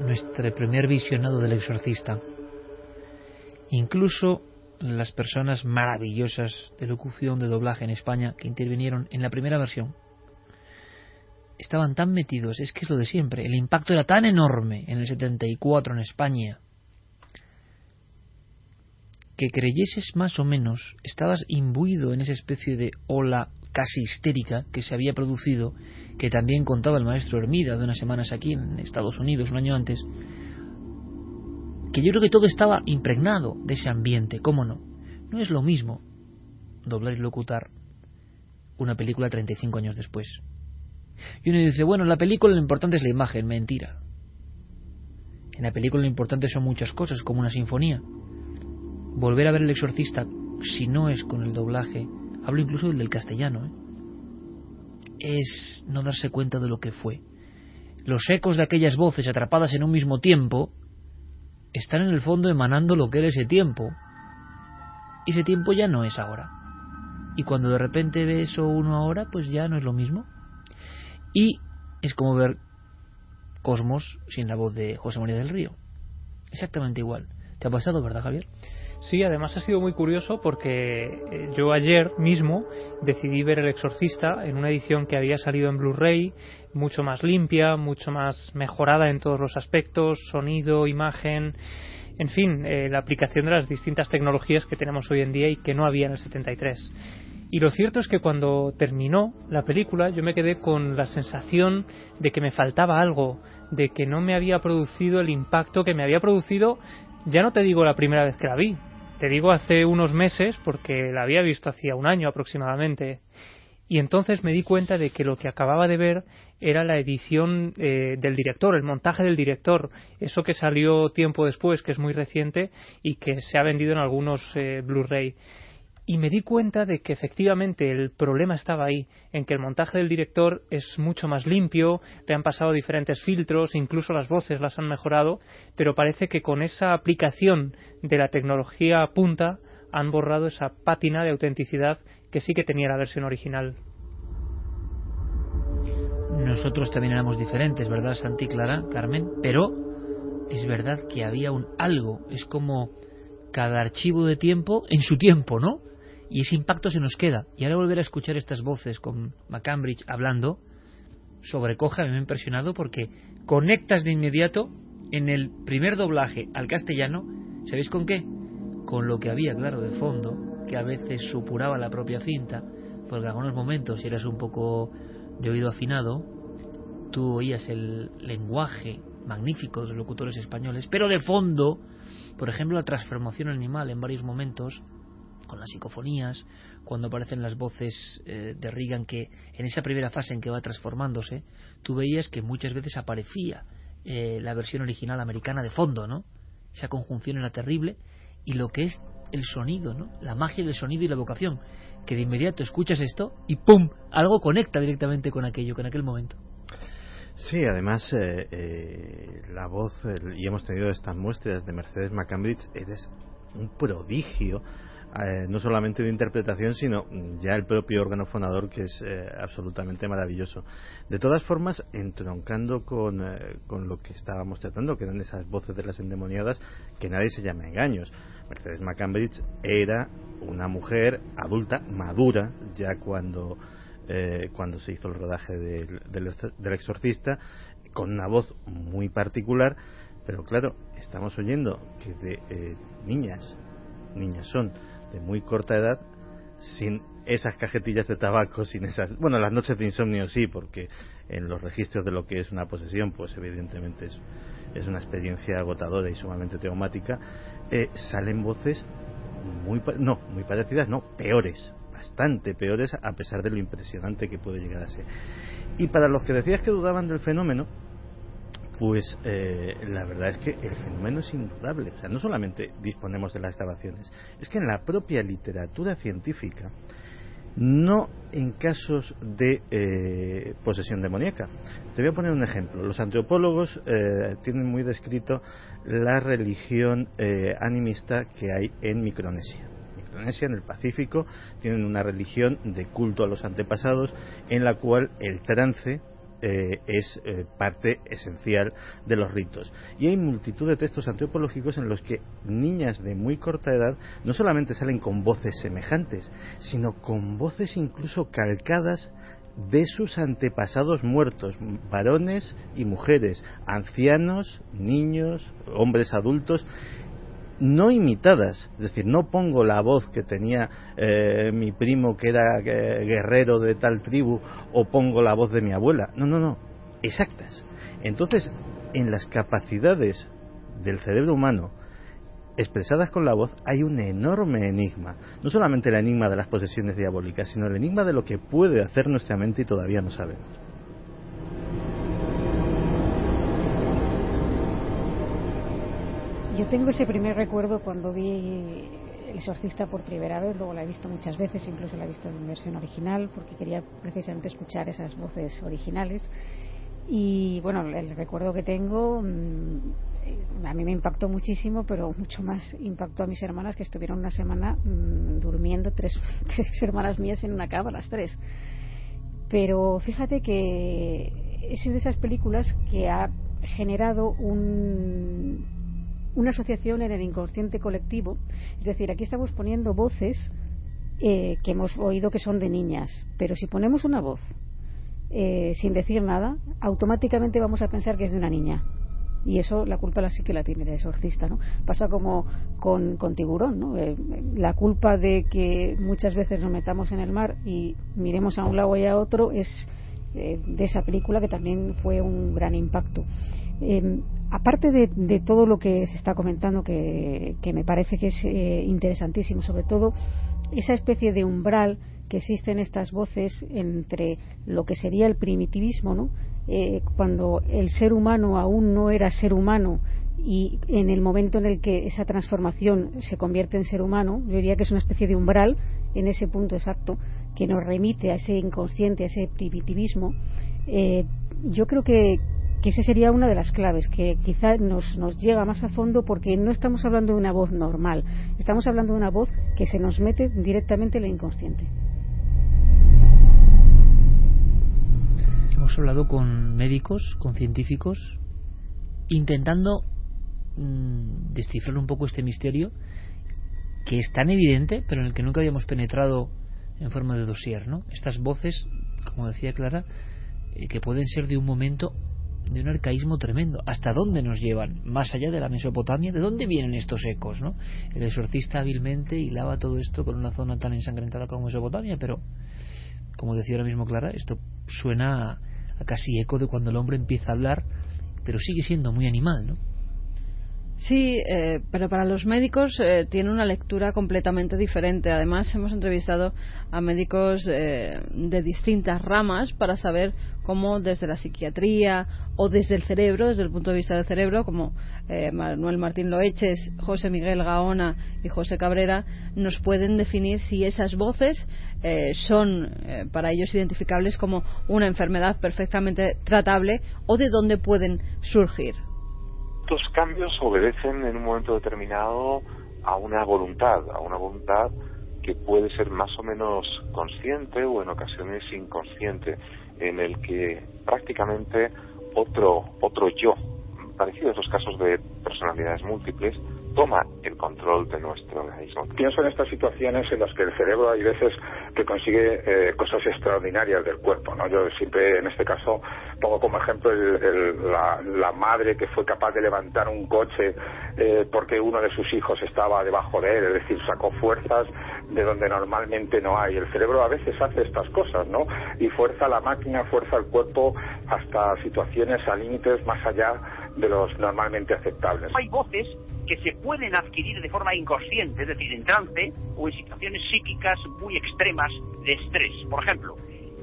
Nuestro primer visionado del exorcista. Incluso las personas maravillosas de locución, de doblaje en España que intervinieron en la primera versión estaban tan metidos, es que es lo de siempre, el impacto era tan enorme en el 74 en España que creyeses más o menos, estabas imbuido en esa especie de ola casi histérica que se había producido, que también contaba el maestro Hermida de unas semanas aquí en Estados Unidos un año antes, que yo creo que todo estaba impregnado de ese ambiente, ¿cómo no? No es lo mismo doblar y locutar una película 35 años después. Y uno dice, bueno, en la película lo importante es la imagen, mentira. En la película lo importante son muchas cosas, como una sinfonía. Volver a ver el exorcista, si no es con el doblaje, hablo incluso del castellano, ¿eh? Es no darse cuenta de lo que fue. Los ecos de aquellas voces atrapadas en un mismo tiempo están en el fondo emanando lo que era ese tiempo. Y ese tiempo ya no es ahora. Y cuando de repente ve eso uno ahora, pues ya no es lo mismo. Y es como ver Cosmos sin la voz de José María del Río. Exactamente igual. ¿Te ha pasado, verdad, Javier? Sí, además ha sido muy curioso porque eh, yo ayer mismo decidí ver El Exorcista en una edición que había salido en Blu-ray, mucho más limpia, mucho más mejorada en todos los aspectos, sonido, imagen, en fin, eh, la aplicación de las distintas tecnologías que tenemos hoy en día y que no había en el 73. Y lo cierto es que cuando terminó la película yo me quedé con la sensación de que me faltaba algo, de que no me había producido el impacto que me había producido, ya no te digo la primera vez que la vi, te digo hace unos meses porque la había visto hacía un año aproximadamente. Y entonces me di cuenta de que lo que acababa de ver era la edición eh, del director, el montaje del director, eso que salió tiempo después, que es muy reciente y que se ha vendido en algunos eh, Blu-ray y me di cuenta de que efectivamente el problema estaba ahí, en que el montaje del director es mucho más limpio, le han pasado diferentes filtros, incluso las voces las han mejorado, pero parece que con esa aplicación de la tecnología punta han borrado esa pátina de autenticidad que sí que tenía la versión original. Nosotros también éramos diferentes, ¿verdad, Santi Clara, Carmen? Pero es verdad que había un algo, es como cada archivo de tiempo en su tiempo, ¿no? Y ese impacto se nos queda. Y ahora volver a escuchar estas voces con McCambridge hablando sobrecoge, a me ha impresionado porque conectas de inmediato en el primer doblaje al castellano, ¿sabéis con qué? Con lo que había, claro, de fondo, que a veces supuraba la propia cinta, porque en algunos momentos, si eras un poco de oído afinado, tú oías el lenguaje magnífico de los locutores españoles, pero de fondo, por ejemplo, la transformación animal en varios momentos con las psicofonías, cuando aparecen las voces eh, de Reagan, que en esa primera fase en que va transformándose, tú veías que muchas veces aparecía eh, la versión original americana de fondo, ¿no? Esa conjunción era terrible, y lo que es el sonido, ¿no? La magia del sonido y la vocación, que de inmediato escuchas esto y ¡pum! Algo conecta directamente con aquello, con aquel momento. Sí, además eh, la voz, y hemos tenido estas muestras de Mercedes McCambridge, eres un prodigio eh, no solamente de interpretación, sino ya el propio órgano fonador, que es eh, absolutamente maravilloso. De todas formas, entroncando con, eh, con lo que estábamos tratando, que eran esas voces de las endemoniadas, que nadie se llama engaños. Mercedes McCambridge era una mujer adulta, madura, ya cuando, cuando se hizo el rodaje del, del exorcista, con una voz muy particular, pero claro, estamos oyendo que de niñas, niñas son, de muy corta edad sin esas cajetillas de tabaco, sin esas... Bueno, las noches de insomnio sí, porque en los registros de lo que es una posesión, pues evidentemente es, una experiencia agotadora y sumamente traumática, eh, salen voces muy... No, muy parecidas, no, peores, bastante peores, a pesar de lo impresionante que puede llegar a ser. Y para los que decías que dudaban del fenómeno, pues eh, la verdad es que el fenómeno es indudable. O sea, no solamente disponemos de las grabaciones, es que en la propia literatura científica, no en casos de eh, posesión demoníaca. Te voy a poner un ejemplo. Los antropólogos eh, tienen muy descrito la religión animista que hay en Micronesia. Micronesia, en el Pacífico, tienen una religión de culto a los antepasados en la cual el trance eh, es eh, parte esencial de los ritos. Y hay multitud de textos antropológicos en los que niñas de muy corta edad no solamente salen con voces semejantes, sino con voces incluso calcadas de sus antepasados muertos, varones y mujeres, ancianos, niños, hombres adultos, no imitadas, es decir, no pongo la voz que tenía eh, mi primo que era eh, guerrero de tal tribu o pongo la voz de mi abuela, no, no, no, exactas. Entonces, en las capacidades del cerebro humano expresadas con la voz hay un enorme enigma, no solamente el enigma de las posesiones diabólicas, sino el enigma de lo que puede hacer nuestra mente y todavía no sabemos. Yo tengo ese primer recuerdo cuando vi El exorcista por primera vez, luego la he visto muchas veces, incluso la he visto en versión original, porque quería precisamente escuchar esas voces originales. Y bueno, el recuerdo que tengo mm, a mí me impactó muchísimo, pero mucho más impactó a mis hermanas que estuvieron una semana mm, durmiendo, tres, tres hermanas mías en una cama, las tres. Pero fíjate que es de esas películas que ha generado un, una asociación en el inconsciente colectivo. Es decir, aquí estamos poniendo voces eh, que hemos oído que son de niñas, pero si ponemos una voz eh, sin decir nada, automáticamente vamos a pensar que es de una niña. Y eso la culpa la sí que la tiene el exorcista, ¿no? Pasa como con, con tiburón, ¿no? Eh, la culpa de que muchas veces nos metamos en el mar y miremos a un lado y a otro es de esa película que también fue un gran impacto. Eh, aparte de, todo lo que se está comentando, que, me parece que es eh, interesantísimo, sobre todo esa especie de umbral que existe en estas voces entre lo que sería el primitivismo, ¿no? Eh, cuando el ser humano aún no era ser humano y en el momento en el que esa transformación se convierte en ser humano, yo diría que es una especie de umbral en ese punto exacto que nos remite a ese inconsciente, a ese primitivismo. yo creo que, que esa sería una de las claves, que quizá nos, nos llega más a fondo porque no estamos hablando de una voz normal, estamos hablando de una voz que se nos mete directamente en el inconsciente. Hemos hablado con médicos, con científicos, intentando mm, descifrar un poco este misterio que es tan evidente, pero en el que nunca habíamos penetrado en forma de dossier, ¿no? Estas voces, como decía Clara, eh, que pueden ser de un momento de un arcaísmo tremendo. ¿Hasta dónde nos llevan? Más allá de la Mesopotamia, ¿de dónde vienen estos ecos? ¿no? El exorcista hábilmente hilaba todo esto con una zona tan ensangrentada como Mesopotamia, pero, como decía ahora mismo Clara, esto suena a casi eco de cuando el hombre empieza a hablar, pero sigue siendo muy animal, ¿no? Sí, eh, pero para los médicos eh, tiene una lectura completamente diferente. Además, hemos entrevistado a médicos eh, de distintas ramas para saber cómo desde la psiquiatría o desde el cerebro, desde el punto de vista del cerebro, como Manuel Martín Loeches, José Miguel Gaona y José Cabrera, nos pueden definir si esas voces son para ellos identificables como una enfermedad perfectamente tratable o de dónde pueden surgir. Estos cambios obedecen en un momento determinado a una voluntad, a una voluntad que puede ser más o menos consciente o en ocasiones inconsciente, en el que prácticamente otro, otro yo, parecido a esos casos de personalidades múltiples, toma el control de nuestro organismo. Pienso en estas situaciones en las que el cerebro hay veces que consigue eh, cosas extraordinarias del cuerpo. ¿no? Yo siempre, en este caso, pongo como ejemplo la, madre que fue capaz de levantar un coche eh, porque uno de sus hijos estaba debajo de él, es decir, sacó fuerzas de donde normalmente no hay. El cerebro a veces hace estas cosas, ¿no? Y fuerza la máquina, fuerza el cuerpo hasta situaciones a límites más allá de los normalmente aceptables. Hay voces que se pueden adquirir de forma inconsciente, es decir, en trance o en situaciones psíquicas muy extremas de estrés. Por ejemplo,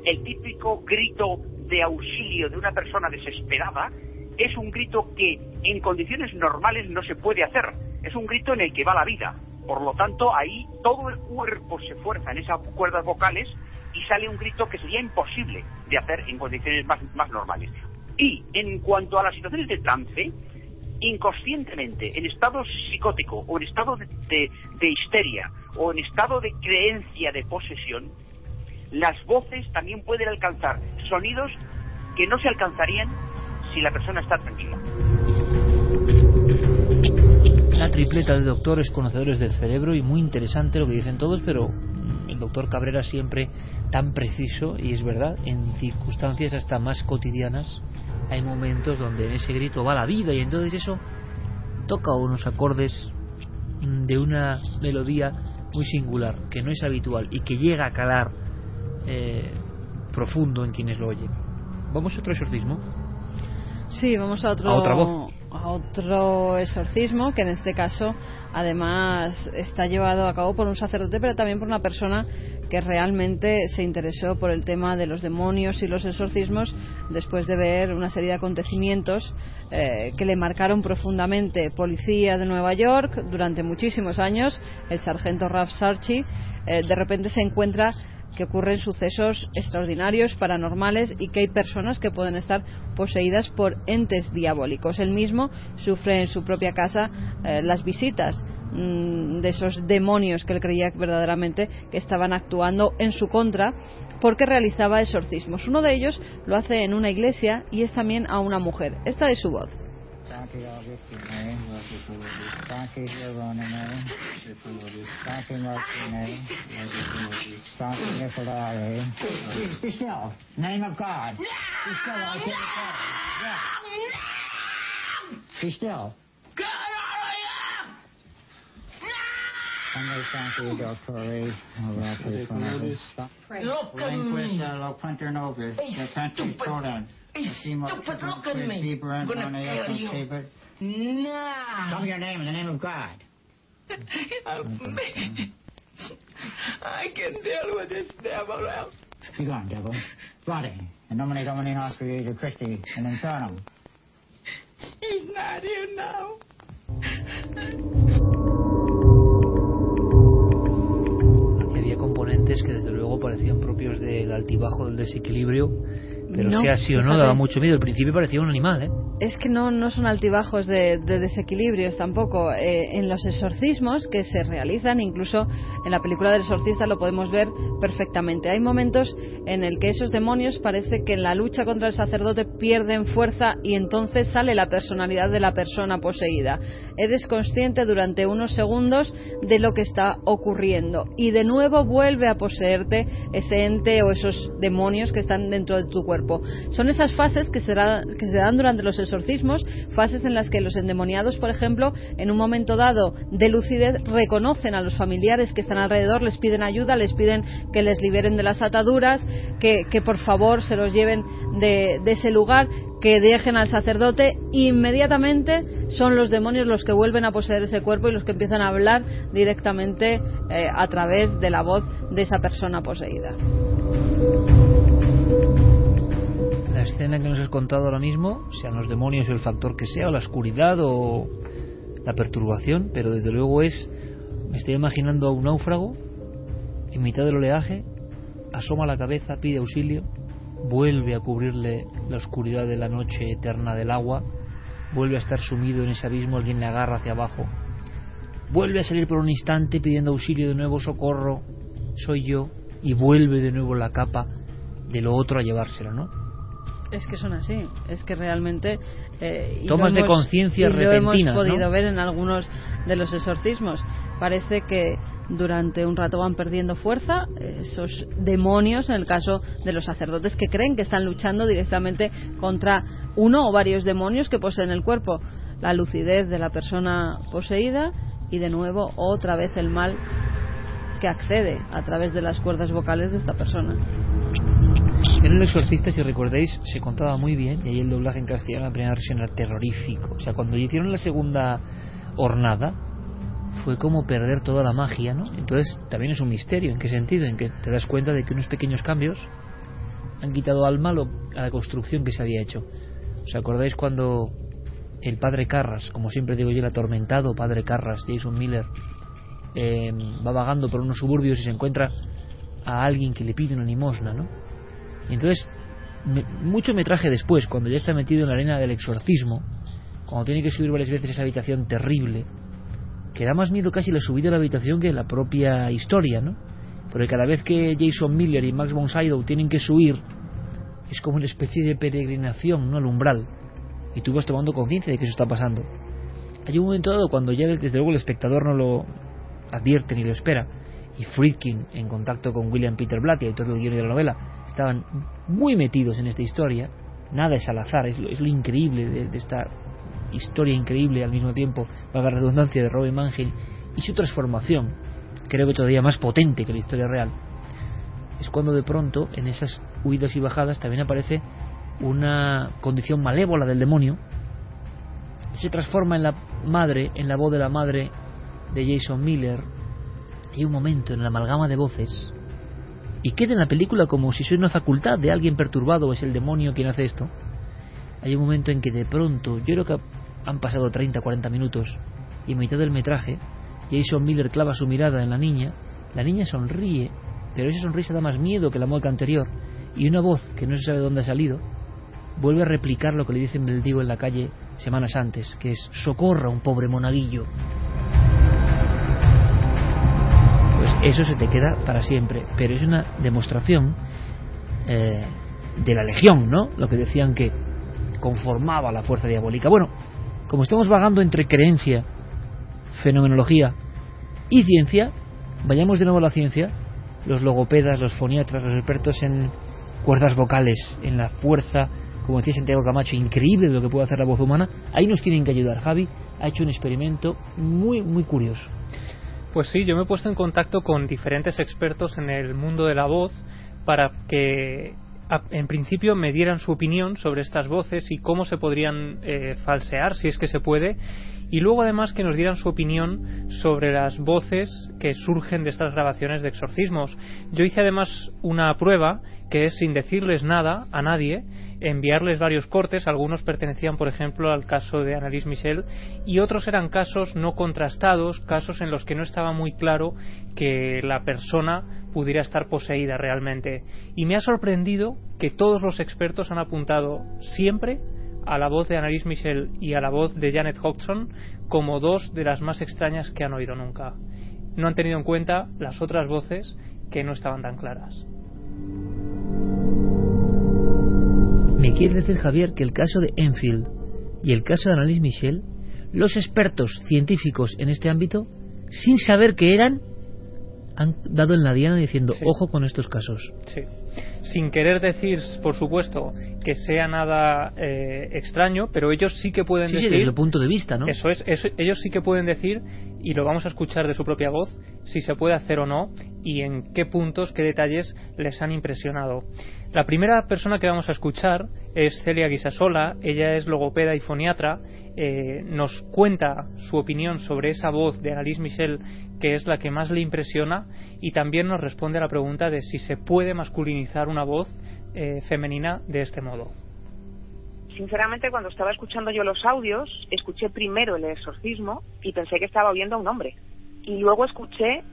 el típico grito de auxilio de una persona desesperada es un grito que en condiciones normales no se puede hacer. Es un grito en el que va la vida. Por lo tanto, ahí todo el cuerpo se fuerza en esas cuerdas vocales y sale un grito que sería imposible de hacer en condiciones más, más normales. Y en cuanto a las situaciones de trance, inconscientemente, en estado psicótico o en estado de, histeria o en estado de creencia de posesión, las voces también pueden alcanzar sonidos que no se alcanzarían si la persona está tranquila. La tripleta de doctores conocedores del cerebro y muy interesante lo que dicen todos, pero el doctor Cabrera siempre tan preciso y es verdad, en circunstancias hasta más cotidianas hay momentos donde en ese grito va la vida y entonces eso toca unos acordes de una melodía muy singular, que no es habitual y que llega a calar eh, profundo en quienes lo oyen. ¿Vamos a otro exorcismo? Sí, vamos a otro, a otra voz a otro exorcismo que en este caso además está llevado a cabo por un sacerdote pero también por una persona que realmente se interesó por el tema de los demonios y los exorcismos después de ver una serie de acontecimientos eh, que le marcaron profundamente. Policía de Nueva York durante muchísimos años el sargento Ralph Sarchi eh, de repente se encuentra que ocurren sucesos extraordinarios, paranormales y que hay personas que pueden estar poseídas por entes diabólicos. Él mismo sufre en su propia casa eh, las visitas mm, de esos demonios que él creía verdaderamente que estaban actuando en su contra porque realizaba exorcismos. Uno de ellos lo hace en una iglesia y es también a una mujer. Esta es su voz. Sake Hironime, Sake Martine, Sake Nicolare. Be still. Name of God. Be still, I can't Yeah. Be still. God, Sunday Sake Doctore, Look at me. Look at me. Hey, stupid. Hey, stupid, look at me. I'm gonna kill you. No. Tell me your name in the name of God. Help me. I can deal with this devil. Help. Be gone, devil. Body. In nomine Domini Nostri Jesu Christi, in infernum. He's not here now. Aquí había componentes que desde luego parecían propios del altibajo del desequilibrio pero no, sea así o no, daba mucho miedo. Al principio parecía un animal, ¿eh? Es que no, no son altibajos de, desequilibrios tampoco. Eh, en los exorcismos que se realizan, incluso en la película del exorcista lo podemos ver perfectamente. Hay momentos en el que esos demonios parece que en la lucha contra el sacerdote pierden fuerza y entonces sale la personalidad de la persona poseída. Eres consciente durante unos segundos de lo que está ocurriendo y de nuevo vuelve a poseerte ese ente o esos demonios que están dentro de tu cuerpo son esas fases que se, que se dan durante los exorcismos, fases en las que los endemoniados, por ejemplo, en un momento dado de lucidez, reconocen a los familiares que están alrededor, les piden ayuda, les piden que les liberen de las ataduras, que, por favor se los lleven de, ese lugar, que dejen al sacerdote, inmediatamente son los demonios los que vuelven a poseer ese cuerpo y los que empiezan a hablar directamente eh, a través de la voz de esa persona poseída escena que nos has contado ahora mismo, sean los demonios o el factor que sea, o la oscuridad o la perturbación, pero desde luego es, me estoy imaginando a un náufrago en mitad del oleaje, asoma la cabeza, pide auxilio, vuelve a cubrirle la oscuridad de la noche eterna del agua, vuelve a estar sumido en ese abismo, alguien le agarra hacia abajo, vuelve a salir por un instante pidiendo auxilio de nuevo, socorro, soy yo, y vuelve de nuevo la capa de lo otro a llevárselo, ¿no? Es que son así, es que realmente... Eh, Tomas de conciencia repentinas, Lo hemos podido ver en algunos de los exorcismos. Parece que durante un rato van perdiendo fuerza esos demonios, en el caso de los sacerdotes que creen que están luchando directamente contra uno o varios demonios que poseen el cuerpo. La lucidez de la persona poseída y de nuevo otra vez el mal que accede a través de las cuerdas vocales de esta persona. En El Exorcista, si recordáis, se contaba muy bien, y ahí el doblaje en castellano, la primera versión era terrorífico. O sea, cuando hicieron la segunda hornada, fue como perder toda la magia, ¿no? Entonces, también es un misterio. ¿En qué sentido? En que te das cuenta de que unos pequeños cambios han quitado al malo a la construcción que se había hecho. ¿Os acordáis cuando el padre Carras, como siempre digo yo, el atormentado padre Carras, Jason Miller, eh, va vagando por unos suburbios y se encuentra a alguien que le pide una limosna, ¿no? Y entonces, mucho metraje después, cuando ya está metido en la arena del exorcismo, cuando tiene que subir varias veces esa habitación terrible, que da más miedo casi la subida a la habitación que la propia historia, ¿no? Porque cada vez que Jason Miller y Max von Sydow tienen que subir es como una especie de peregrinación, ¿no? Al umbral. Y tú vas tomando conciencia de que eso está pasando. Hay un momento dado cuando ya desde luego el espectador no lo advierte ni lo espera, y Friedkin, en contacto con William Peter Blatty, autor del guion de la novela, estaban muy metidos en esta historia. Nada es al azar, es lo, increíble de, esta historia increíble. Al mismo tiempo, la redundancia de Robin Mangel, y su transformación, creo que todavía más potente que la historia real, es cuando de pronto en esas huidas y bajadas también aparece una condición malévola del demonio, se transforma en la madre, en la voz de la madre de Jason Miller, hay un momento en la amalgama de voces y queda en la película como si soy una facultad de alguien perturbado o es el demonio quien hace esto. Hay un momento en que de pronto, yo creo que han pasado 30, 40 minutos y mitad del metraje, Jason Miller clava su mirada en la niña, la niña sonríe, pero esa sonrisa da más miedo que la mueca anterior y una voz que no se sabe dónde ha salido vuelve a replicar lo que le dice el mendigo en la calle semanas antes, que es socorra un pobre monaguillo. Eso se te queda para siempre. Pero es una demostración eh, de la legión, ¿no? Lo que decían que conformaba la fuerza diabólica. Bueno, como estamos vagando entre creencia, fenomenología y ciencia, vayamos de nuevo a la ciencia. Los logopedas, los foniatras, los expertos en cuerdas vocales, en la fuerza, como decía Santiago Camacho, increíble de lo que puede hacer la voz humana, ahí nos tienen que ayudar. Javi ha hecho un experimento muy, muy curioso. Pues sí, yo me he puesto en contacto con diferentes expertos en el mundo de la voz para que en principio me dieran su opinión sobre estas voces y cómo se podrían eh, falsear, si es que se puede, y luego además que nos dieran su opinión sobre las voces que surgen de estas grabaciones de exorcismos. Yo hice además una prueba que es sin decirles nada a nadie enviarles varios cortes, algunos pertenecían por ejemplo al caso de Annalise Michel y otros eran casos no contrastados, casos en los que no estaba muy claro que la persona pudiera estar poseída realmente. Y me ha sorprendido que todos los expertos han apuntado siempre a la voz de Annalise Michel y a la voz de Janet Hodgson como dos de las más extrañas que han oído nunca. No han tenido en cuenta las otras voces que no estaban tan claras. ¿Me quieres decir, Javier, que el caso de Enfield y el caso de Annalise Michel, los expertos científicos en este ámbito, sin saber qué eran, han dado en la diana diciendo, ojo con estos casos? Sí. Sin querer decir, por supuesto, que sea nada eh, extraño, pero ellos sí que pueden sí, decir. Sí, desde el punto de vista, ¿no? Eso es, ellos sí que pueden decir, y lo vamos a escuchar de su propia voz, si se puede hacer o no y en qué puntos, qué detalles les han impresionado. La primera persona que vamos a escuchar es Celia Guisasola, ella es logopeda y foniatra, eh, nos cuenta su opinión sobre esa voz de Annalise Michel que es la que más le impresiona y también nos responde a la pregunta de si se puede masculinizar una voz eh, femenina de este modo. Sinceramente, cuando estaba escuchando yo los audios, escuché primero el exorcismo y pensé que estaba oyendo a un hombre. Y luego escuché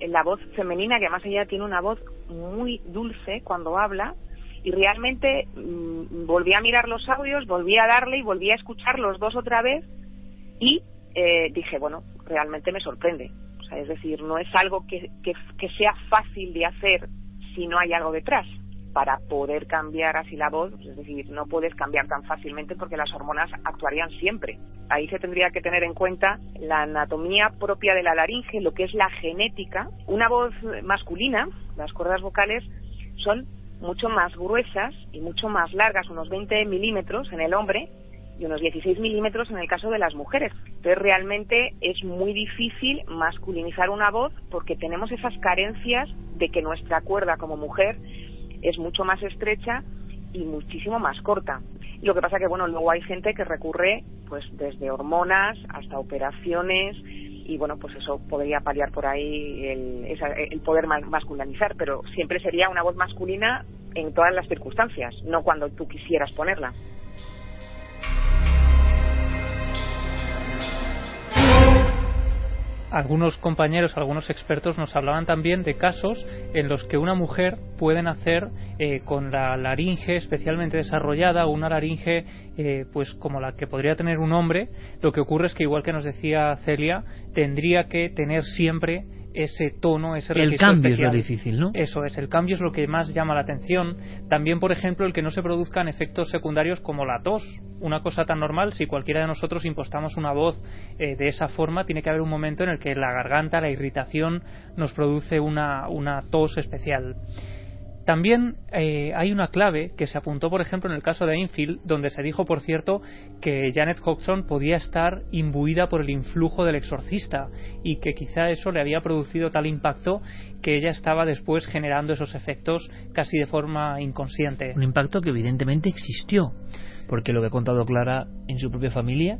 la voz femenina, que además ella tiene una voz muy dulce cuando habla, y realmente mm, volví a mirar los audios, volví a darle y volví a escuchar los dos otra vez y eh, dije, bueno, realmente me sorprende. O sea, es decir, no es algo que, que sea fácil de hacer si no hay algo detrás para poder cambiar así la voz, es decir, no puedes cambiar tan fácilmente porque las hormonas actuarían siempre. Ahí se tendría que tener en cuenta la anatomía propia de la laringe, lo que es la genética. Una voz masculina, las cuerdas vocales, son mucho más gruesas y mucho más largas, unos 20 milímetros en el hombre y unos 16 milímetros en el caso de las mujeres. Entonces realmente es muy difícil masculinizar una voz porque tenemos esas carencias de que nuestra cuerda como mujer es mucho más estrecha y muchísimo más corta. Lo que pasa que, bueno, luego hay gente que recurre, pues, desde hormonas hasta operaciones y, bueno, pues eso podría paliar por ahí el, el poder masculinizar, pero siempre sería una voz masculina en todas las circunstancias, no cuando tú quisieras ponerla. Algunos compañeros, algunos expertos nos hablaban también de casos en los que una mujer puede nacer eh, con la laringe especialmente desarrollada, una laringe eh, pues como la que podría tener un hombre. Lo que ocurre es que igual que nos decía Celia, tendría que tener siempre ese tono, ese El cambio es lo difícil, ¿no? Eso es, el cambio es lo que más llama la atención. También, por ejemplo, el que no se produzcan efectos secundarios como la tos. Una cosa tan normal, si cualquiera de nosotros impostamos una voz eh, de esa forma, tiene que haber un momento en el que la garganta, la irritación, nos produce una, una tos especial. También eh, hay una clave que se apuntó, por ejemplo, en el caso de Enfield, donde se dijo, por cierto, que Janet Hodgson podía estar imbuida por el influjo del exorcista y que quizá eso le había producido tal impacto que ella estaba después generando esos efectos casi de forma inconsciente. Un impacto que evidentemente existió, porque lo que ha contado Clara en su propia familia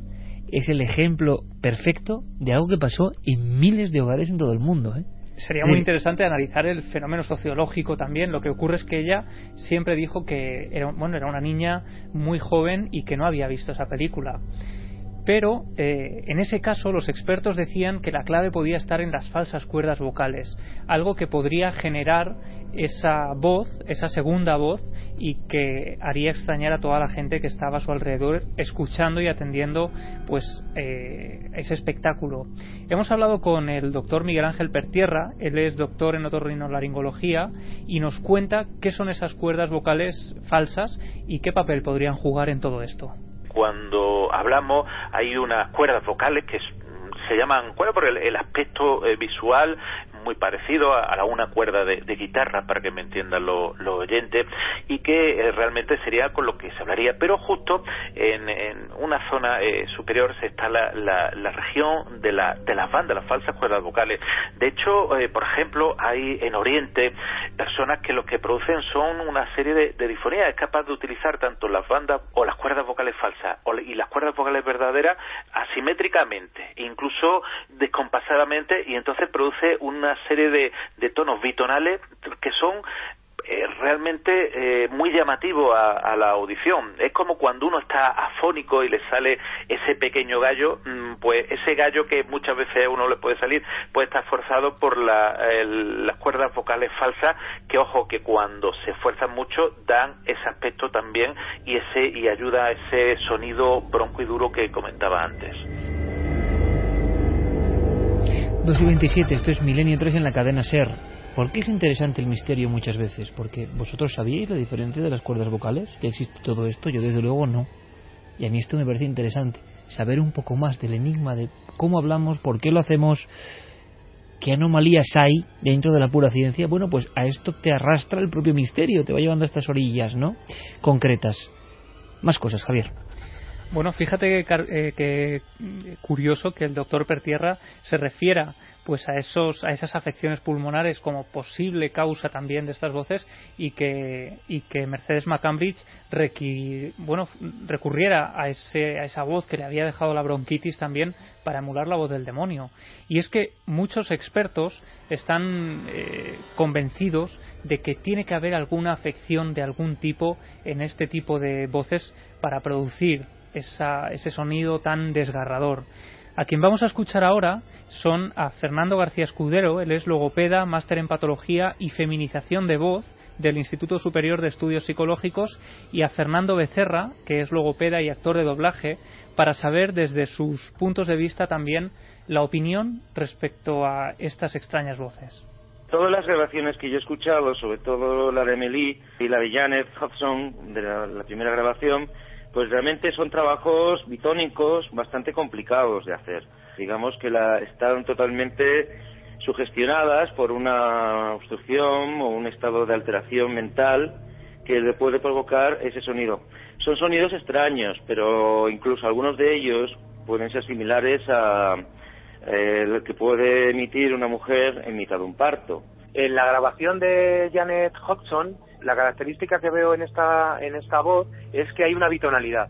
es el ejemplo perfecto de algo que pasó en miles de hogares en todo el mundo. ¿eh? Sería muy interesante analizar el fenómeno sociológico también. Lo que ocurre es que ella siempre dijo que era, bueno, era una niña muy joven y que no había visto esa película pero eh, en ese caso los expertos decían que la clave podía estar en las falsas cuerdas vocales, algo que podría generar esa voz, esa segunda voz, y que haría extrañar a toda la gente que estaba a su alrededor escuchando y atendiendo pues eh, ese espectáculo. Hemos hablado con el doctor Miguel Ángel Pertierra, él es doctor en otorrinolaringología y nos cuenta qué son esas cuerdas vocales falsas y qué papel podrían jugar en todo esto cuando hablamos hay unas cuerdas vocales que se llaman cuerdas por el, aspecto eh, visual muy parecido a, la una cuerda de, guitarra, para que me entiendan los oyentes, y que eh, realmente sería con lo que se hablaría. Pero justo en, una zona eh, superior se está la, la, región de, la, de las bandas, las falsas cuerdas vocales. De hecho, eh, por ejemplo, hay en Oriente personas que lo que producen son una serie de, de disfonías. Es capaz de utilizar tanto las bandas o las cuerdas vocales falsas y las cuerdas vocales verdaderas asimétricamente, incluso descompasadamente, y entonces produce una serie de, de tonos bitonales que son eh, realmente eh, muy llamativo a, la audición. Es como cuando uno está afónico y le sale ese pequeño gallo, mm, pues ese gallo que muchas veces a uno le puede salir, puede estar forzado por las cuerdas vocales falsas, que ojo, que cuando se esfuerzan mucho dan ese aspecto también y, ese, y ayuda a ese sonido bronco y duro que comentaba antes. 2 y 27, esto es Milenio 3 en la cadena SER. ¿Por qué es interesante el misterio muchas veces? Porque vosotros sabíais la diferencia de las cuerdas vocales, que existe todo esto, yo desde luego no. Y a mí esto me parece interesante, saber un poco más del enigma de cómo hablamos, por qué lo hacemos, qué anomalías hay dentro de la pura ciencia. Bueno, pues a esto te arrastra el propio misterio, te va llevando a estas orillas, ¿no? Concretas. Más cosas, Javier. Bueno, fíjate que, eh, que, curioso que el doctor Pertierra se refiera pues a esos a esas afecciones pulmonares como posible causa también de estas voces y que y que Mercedes McCambridge bueno recurriera a ese a esa voz que le había dejado la bronquitis también para emular la voz del demonio. Y es que muchos expertos están eh, convencidos de que tiene que haber alguna afección de algún tipo en este tipo de voces para producir ese sonido tan desgarrador. A quien vamos a escuchar ahora son a Fernando García Escudero, él es logopeda, máster en patología y feminización de voz del Instituto Superior de Estudios Psicológicos, y a Fernando Becerra, que es logopeda y actor de doblaje, para saber desde sus puntos de vista también la opinión respecto a estas extrañas voces. Todas las grabaciones que yo he escuchado, sobre todo la de Emily y la de Janet Hudson, de la primera grabación, pues realmente son trabajos bitónicos bastante complicados de hacer. Digamos que la, están totalmente sugestionadas por una obstrucción o un estado de alteración mental que le puede provocar ese sonido. Son sonidos extraños, pero incluso algunos de ellos pueden ser similares a eh, que puede emitir una mujer en mitad de un parto. En la grabación de Janet Hodgson la característica que veo en esta, en esta voz es que hay una bitonalidad.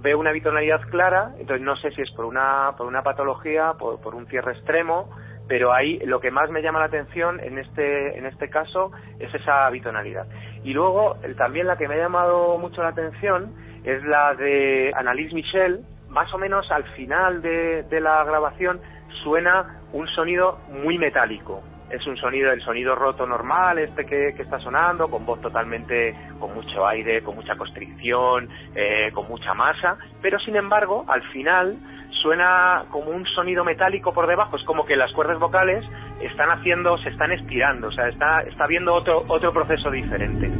Veo una bitonalidad clara, entonces no sé si es por una, por una patología, por, por un cierre extremo, pero ahí lo que más me llama la atención en este, en este caso es esa bitonalidad. Y luego también la que me ha llamado mucho la atención es la de Annalise Michel, más o menos al final de, de la grabación suena un sonido muy metálico, es un sonido, el sonido roto normal, este que, está sonando, con voz totalmente, con mucho aire, con mucha constricción, eh, con mucha masa, pero sin embargo, al final suena como un sonido metálico por debajo, es como que las cuerdas vocales están haciendo, se están estirando, o sea, está, está viendo otro, otro proceso diferente.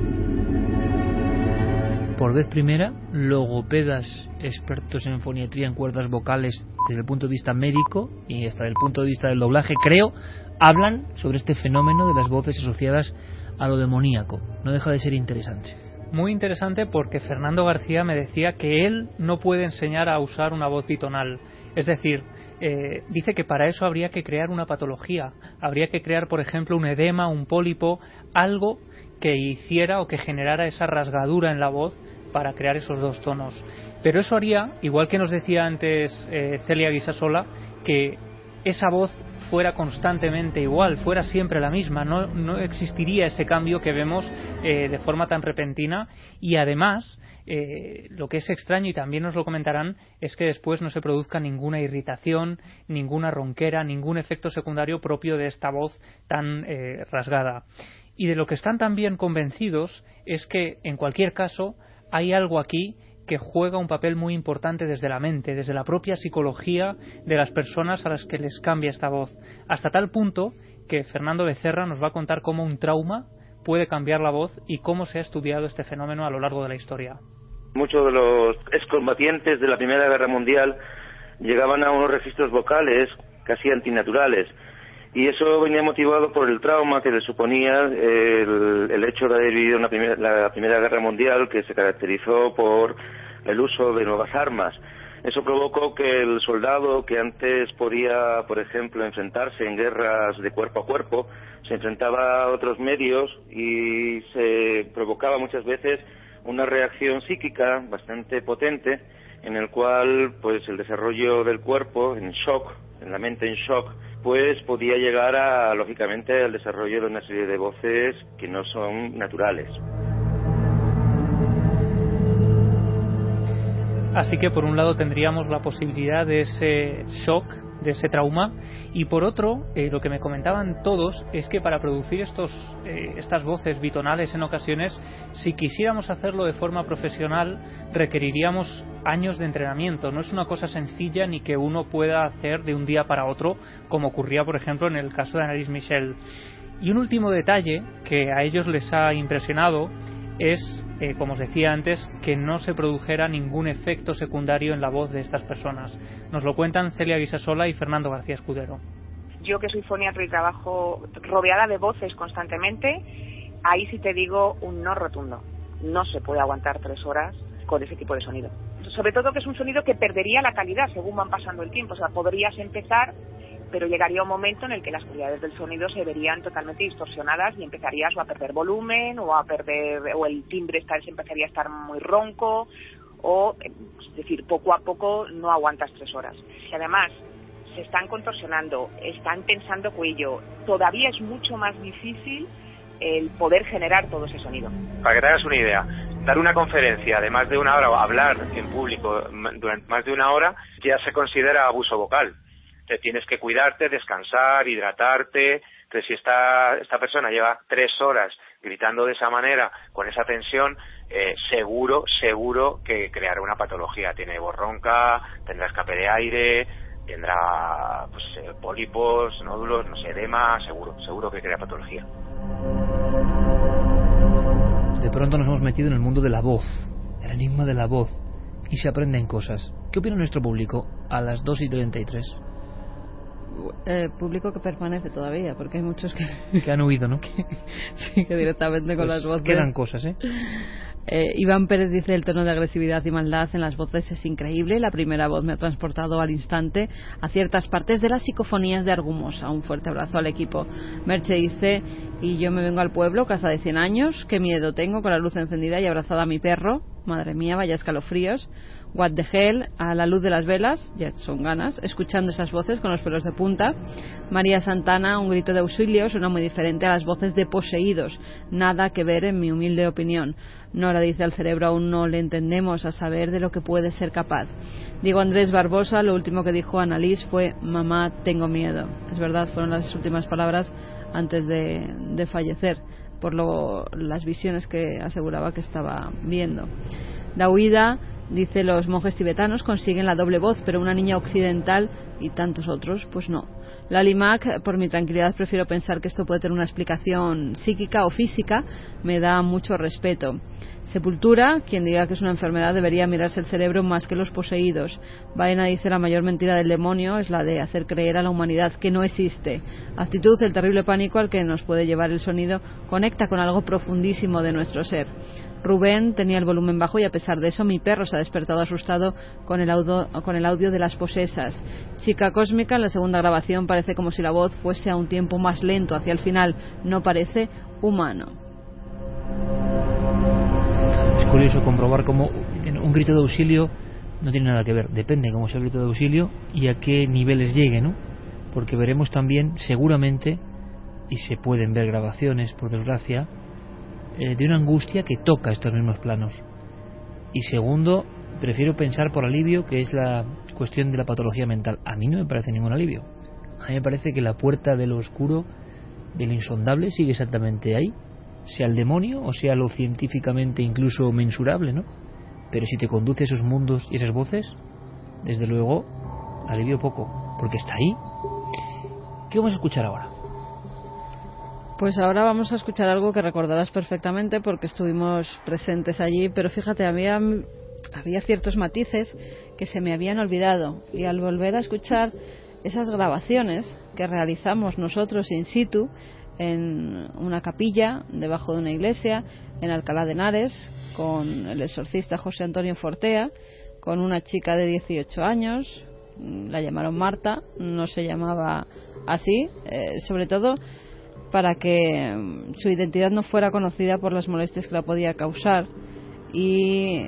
Por vez primera, logopedas expertos en foniatría en cuerdas vocales desde el punto de vista médico y hasta el punto de vista del doblaje, creo, hablan sobre este fenómeno de las voces asociadas a lo demoníaco. No deja de ser interesante. Muy interesante porque Fernando García me decía que él no puede enseñar a usar una voz bitonal. Es decir, eh, dice que para eso habría que crear una patología. Habría que crear, por ejemplo, un edema, un pólipo, algo que hiciera o que generara esa rasgadura en la voz para crear esos dos tonos. Pero eso haría, igual que nos decía antes eh, Celia Guisasola, que esa voz fuera constantemente igual, fuera siempre la misma, no, no existiría ese cambio que vemos eh, de forma tan repentina y además eh, lo que es extraño y también nos lo comentarán es que después no se produzca ninguna irritación, ninguna ronquera, ningún efecto secundario propio de esta voz tan eh, rasgada. Y de lo que están también convencidos es que en cualquier caso hay algo aquí que juega un papel muy importante desde la mente, desde la propia psicología de las personas a las que les cambia esta voz, hasta tal punto que Fernando Becerra nos va a contar cómo un trauma puede cambiar la voz y cómo se ha estudiado este fenómeno a lo largo de la historia. Muchos de los excombatientes de la Primera Guerra Mundial llegaban a unos registros vocales casi antinaturales y eso venía motivado por el trauma que le suponía el, hecho de haber vivido la Primera Guerra Mundial que se caracterizó por el uso de nuevas armas. Eso provocó que el soldado que antes podía, por ejemplo, enfrentarse en guerras de cuerpo a cuerpo, se enfrentaba a otros medios y se provocaba muchas veces una reacción psíquica bastante potente en el cual pues el desarrollo del cuerpo en shock, la mente en shock, pues podía llegar a, lógicamente, al desarrollo de una serie de voces que no son naturales. Así que por un lado tendríamos la posibilidad de ese shock, de ese trauma, y por otro, eh, lo que me comentaban todos es que para producir estos, eh, estas voces bitonales en ocasiones, si quisiéramos hacerlo de forma profesional, requeriríamos años de entrenamiento. No es una cosa sencilla ni que uno pueda hacer de un día para otro, como ocurría, por ejemplo, en el caso de Annalise Michel. Y un último detalle que a ellos les ha impresionado es, eh, como os decía antes, que no se produjera ningún efecto secundario en la voz de estas personas. Nos lo cuentan Celia Guisasola y Fernando García Escudero. Yo que soy foniatra y trabajo rodeada de voces constantemente, ahí sí te digo un no rotundo. No se puede aguantar tres horas con ese tipo de sonido. Sobre todo que es un sonido que perdería la calidad según van pasando el tiempo. O sea, podrías empezar pero llegaría un momento en el que las calidades del sonido se verían totalmente distorsionadas y empezarías o a perder volumen o a perder o el timbre se empezaría a estar muy ronco o es decir poco a poco no aguantas tres horas. Y además se están contorsionando están tensando cuello. Todavía es mucho más difícil el poder generar todo ese sonido. Para que te una idea dar una conferencia de más de una hora o hablar en público durante más de una hora ya se considera abuso vocal te tienes que cuidarte, descansar, hidratarte. Entonces, si esta, esta persona lleva tres horas gritando de esa manera, con esa tensión, eh, seguro, seguro que creará una patología. Tiene borronca, tendrá escape de aire, tendrá pues, eh, pólipos, nódulos, no sé, edema, seguro, seguro que crea patología. De pronto nos hemos metido en el mundo de la voz, el enigma de la voz, y se aprenden cosas. ¿Qué opina nuestro público a las 2 y 33? eh, público que permanece todavía, porque hay muchos que... que han huido, ¿no? sí, que directamente con pues las voces... Quedan cosas, ¿eh? ¿Eh? Iván Pérez dice el tono de agresividad y maldad en las voces es increíble. La primera voz me ha transportado al instante a ciertas partes de las psicofonías de Argumosa. Un fuerte abrazo al equipo. Merche dice, y yo me vengo al pueblo, casa de 100 años, qué miedo tengo con la luz encendida y abrazada a mi perro. Madre mía, vaya escalofríos. What the Hell, a la luz de las velas, ya son ganas, escuchando esas voces con los pelos de punta. María Santana, un grito de auxilio, suena muy diferente a las voces de poseídos, nada que ver en mi humilde opinión. Nora dice al cerebro aún no le entendemos a saber de lo que puede ser capaz. Diego Andrés Barbosa, lo último que dijo Annalise fue mamá tengo miedo. Es verdad, fueron las últimas palabras antes de, de fallecer por lo, las visiones que aseguraba que estaba viendo. La huida Dice los monjes tibetanos consiguen la doble voz, pero una niña occidental y tantos otros, pues no. Lali Mac, por mi tranquilidad prefiero pensar que esto puede tener una explicación psíquica o física, me da mucho respeto. Sepultura, quien diga que es una enfermedad debería mirarse el cerebro más que los poseídos. Vaina dice la mayor mentira del demonio es la de hacer creer a la humanidad que no existe. Actitud, el terrible pánico al que nos puede llevar el sonido, conecta con algo profundísimo de nuestro ser. Rubén tenía el volumen bajo y a pesar de eso mi perro se ha despertado asustado con el, audio, con el audio de las posesas. Chica Cósmica, en la segunda grabación parece como si la voz fuese a un tiempo más lento hacia el final, no parece humano. Curioso comprobar cómo un grito de auxilio no tiene nada que ver, depende cómo sea el grito de auxilio y a qué niveles llegue, ¿no? Porque veremos también, seguramente, y se pueden ver grabaciones, por desgracia, eh, de una angustia que toca estos mismos planos. Y segundo, prefiero pensar por alivio que es la cuestión de la patología mental. A mí no me parece ningún alivio. A mí me parece que la puerta de lo oscuro, de lo insondable, sigue exactamente ahí. Sea el demonio o sea lo científicamente incluso mensurable, ¿no? Pero si te conduce esos mundos y esas voces, desde luego, alivio poco, porque está ahí. ¿Qué vamos a escuchar ahora? Pues ahora vamos a escuchar algo que recordarás perfectamente porque estuvimos presentes allí, pero fíjate, había, había ciertos matices que se me habían olvidado y al volver a escuchar esas grabaciones que realizamos nosotros in situ en una capilla debajo de una iglesia en Alcalá de Henares con el exorcista José Antonio Fortea, con una chica de 18 años, la llamaron Marta, no se llamaba así, eh, sobre todo para que mm, su identidad no fuera conocida por las molestias que la podía causar. Y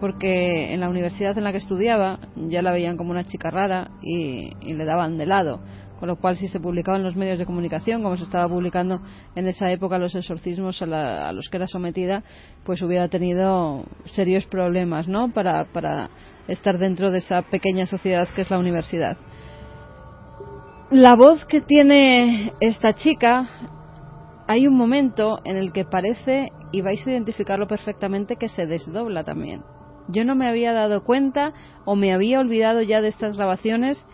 porque en la universidad en la que estudiaba ya la veían como una chica rara y, le daban de lado con lo cual si se publicaba en los medios de comunicación como se estaba publicando en esa época los exorcismos a, los que era sometida pues hubiera tenido serios problemas no para, para estar dentro de esa pequeña sociedad que es la universidad la voz que tiene esta chica, hay un momento en el que parece, y vais a identificarlo perfectamente, que se desdobla también. Yo no me había dado cuenta o me había olvidado ya de estas grabaciones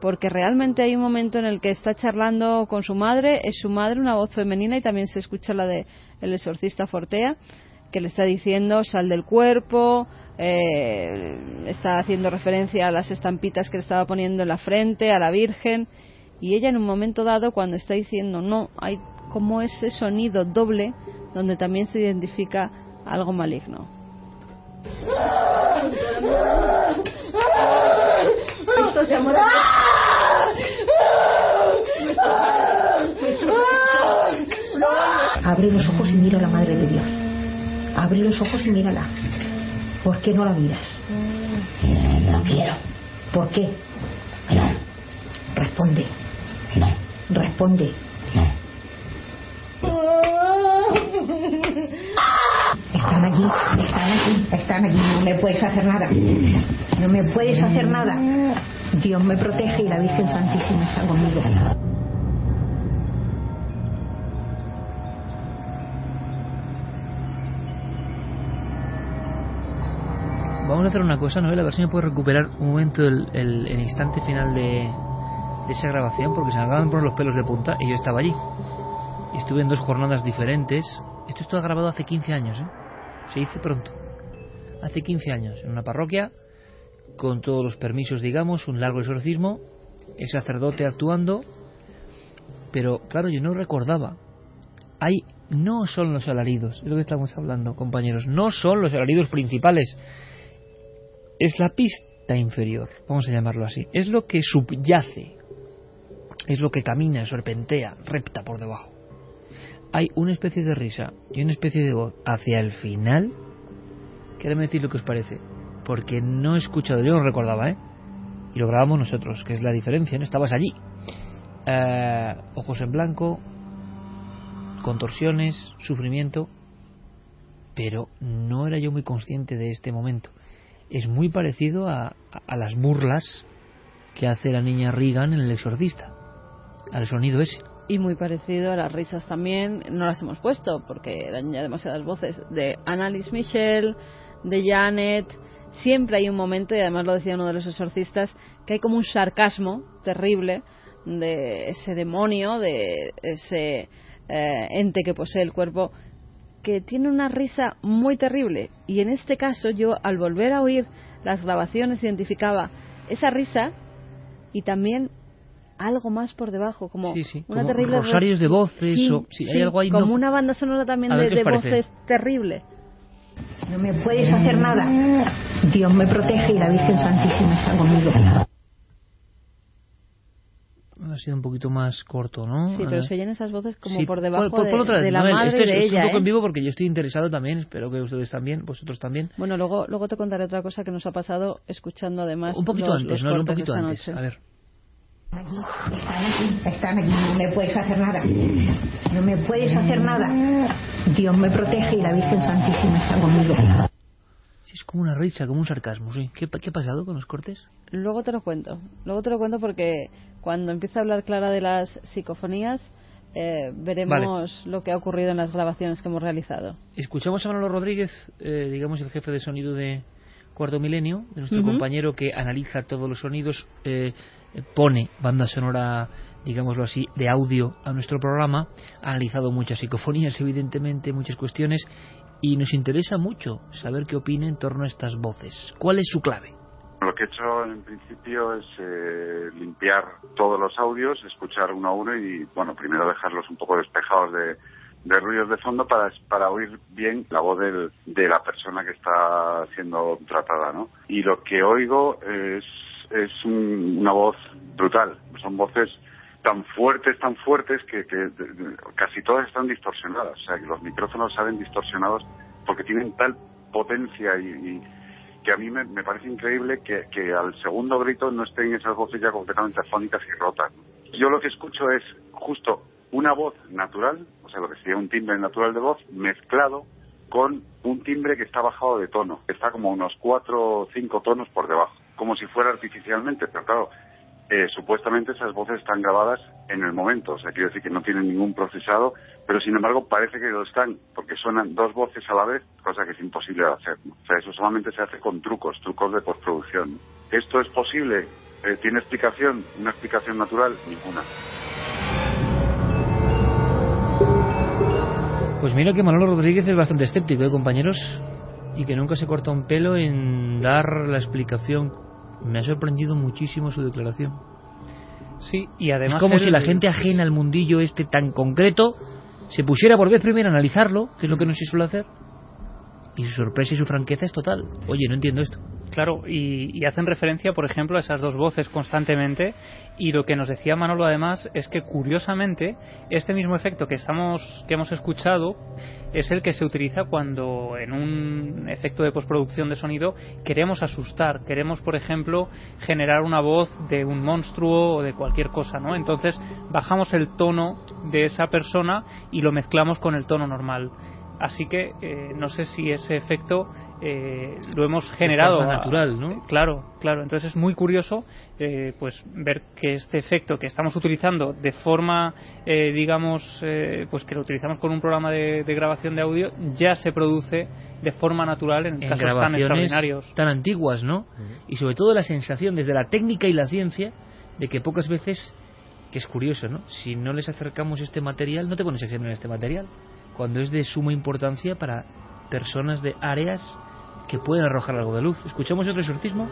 porque realmente hay un momento en el que está charlando con su madre, es su madre, una voz femenina y también se escucha la de el exorcista Fortea, que le está diciendo sal del cuerpo, eh, está haciendo referencia a las estampitas que le estaba poniendo en la frente, a la Virgen y ella en un momento dado cuando está diciendo no hay como ese sonido doble donde también se identifica algo maligno. Abre los ojos y mira a la Madre de Dios. Abre los ojos y mírala. ¿Por qué no la miras? No quiero. ¿Por qué? Responde. Responde. Allí, están aquí, están allí, no me puedes hacer nada. No me puedes hacer nada. Dios me protege y la Virgen Santísima está conmigo. Vamos a hacer una cosa, ¿no? A ver si me puede recuperar un momento el, instante final de, de esa grabación porque se me acaban por los pelos de punta y yo estaba allí. Y estuve en dos jornadas diferentes. Esto está grabado hace 15 años, ¿eh? Se dice pronto. Hace 15 años, en una parroquia, con todos los permisos, digamos, un largo exorcismo, el sacerdote actuando, pero claro, yo no recordaba. Hay no son los alaridos, es lo que estamos hablando, compañeros, no son los alaridos principales. Es la pista inferior, vamos a llamarlo así. Es lo que subyace es lo que camina, serpentea, repta por debajo. Hay una especie de risa y una especie de voz hacia el final. Quédame decir lo que os parece, porque no he escuchado, yo no recordaba, ¿eh? Y lo grabamos nosotros, que es la diferencia, ¿no? Estabas allí. Eh, ojos en blanco, contorsiones, sufrimiento, pero no era yo muy consciente de este momento. Es muy parecido a, a las burlas que hace la niña Regan en El Exorcista al sonido ese. Y muy parecido a las risas también, no las hemos puesto porque eran ya demasiadas voces, de Annalise Michel, de Janet, siempre hay un momento, y además lo decía uno de los exorcistas, que hay como un sarcasmo terrible de ese demonio, de ese eh, ente que posee el cuerpo, que tiene una risa muy terrible. Y en este caso yo, al volver a oír las grabaciones, identificaba esa risa y también algo más por debajo, como una terrible rosarios de voces, hay algo ahí como una banda sonora también de, voces terrible. No me puedes hacer nada. Dios me protege y la Virgen Santísima está conmigo ha sido un poquito más corto, ¿no? Sí, pero se oyen esas voces como por debajo de, la madre de ella. un poco en ¿eh? vivo porque yo estoy interesado también, espero que ustedes también, vosotros también. Bueno, luego luego te contaré otra cosa que nos ha pasado escuchando además Un poquito antes, ¿no? Un poquito antes, a ver. Aquí, están aquí, están aquí, no me puedes hacer nada. No me puedes hacer nada. Dios me protege y la Virgen Santísima está conmigo. Sí, es como una risa, como un sarcasmo, sí. ¿Qué, ¿Qué ha pasado con los cortes? Luego te lo cuento. Luego te lo cuento porque cuando empiece a hablar Clara de las psicofonías, eh, veremos lo que ha ocurrido en las grabaciones que hemos realizado. Escuchamos a Manolo Rodríguez, eh, digamos el jefe de sonido de Cuarto Milenio, de nuestro compañero que analiza todos los sonidos, eh, pone banda sonora, digámoslo así, de audio a nuestro programa. Ha analizado muchas psicofonías, evidentemente, muchas cuestiones, y nos interesa mucho saber qué opina en torno a estas voces. ¿Cuál es su clave? Lo que he hecho en principio es eh, limpiar todos los audios, escuchar uno a uno y, bueno, primero dejarlos un poco despejados de, ruidos de fondo para, para oír bien la voz de la persona que está siendo tratada, ¿no? Y lo que oigo es, es una voz brutal, son voces tan fuertes, tan fuertes que, casi todas están distorsionadas. O sea, que los micrófonos salen distorsionados porque tienen tal potencia y, que a mí me, parece increíble que, al segundo grito no estén esas voces ya completamente afónicas y rotas. Yo lo que escucho es justo una voz natural, o sea, lo que sería un timbre natural de voz, mezclado con un timbre que está bajado de tono, que está como unos cuatro o cinco tonos por debajo, como si fuera artificialmente, pero claro, eh, supuestamente esas voces están grabadas en el momento, o sea, quiero decir que no tienen ningún procesado, pero sin embargo parece que lo están, porque suenan dos voces a la vez, cosa que es imposible de hacer. O sea, eso solamente se hace con trucos, trucos de postproducción. ¿Esto es posible? Eh, ¿Tiene explicación? ¿Una explicación natural? Ninguna. Pues mira que Manolo Rodríguez es bastante escéptico, ¿eh, compañeros? Y que nunca se corta un pelo en dar la explicación me ha sorprendido muchísimo su declaración. Sí, y además. Es como si la gente ajena al mundillo este tan concreto se pusiera por vez primero a analizarlo, que es lo que no se suele hacer, y su sorpresa y su franqueza es total. Oye, no entiendo esto. Claro, y, hacen referencia, por ejemplo, a esas dos voces constantemente. Y lo que nos decía Manolo, además, es que curiosamente este mismo efecto que estamos, que hemos escuchado, es el que se utiliza cuando en un efecto de postproducción de sonido queremos asustar, queremos, por ejemplo, generar una voz de un monstruo o de cualquier cosa, ¿no? Entonces bajamos el tono de esa persona y lo mezclamos con el tono normal. Así que eh, no sé si ese efecto eh, lo hemos generado natural, ¿no? Claro, claro. Entonces es muy curioso, eh, pues ver que este efecto que estamos utilizando de forma, eh, digamos, pues que lo utilizamos con un programa de, grabación de audio, ya se produce de forma natural en, casos tan extraordinarios, tan antiguas, ¿no? Y sobre todo la sensación desde la técnica y la ciencia de que pocas veces, que es curioso, ¿no? Si no les acercamos este material, no te pones a examinar este material cuando es de suma importancia para personas de áreas que pueden arrojar algo de luz. ¿Escuchamos otro exorcismo?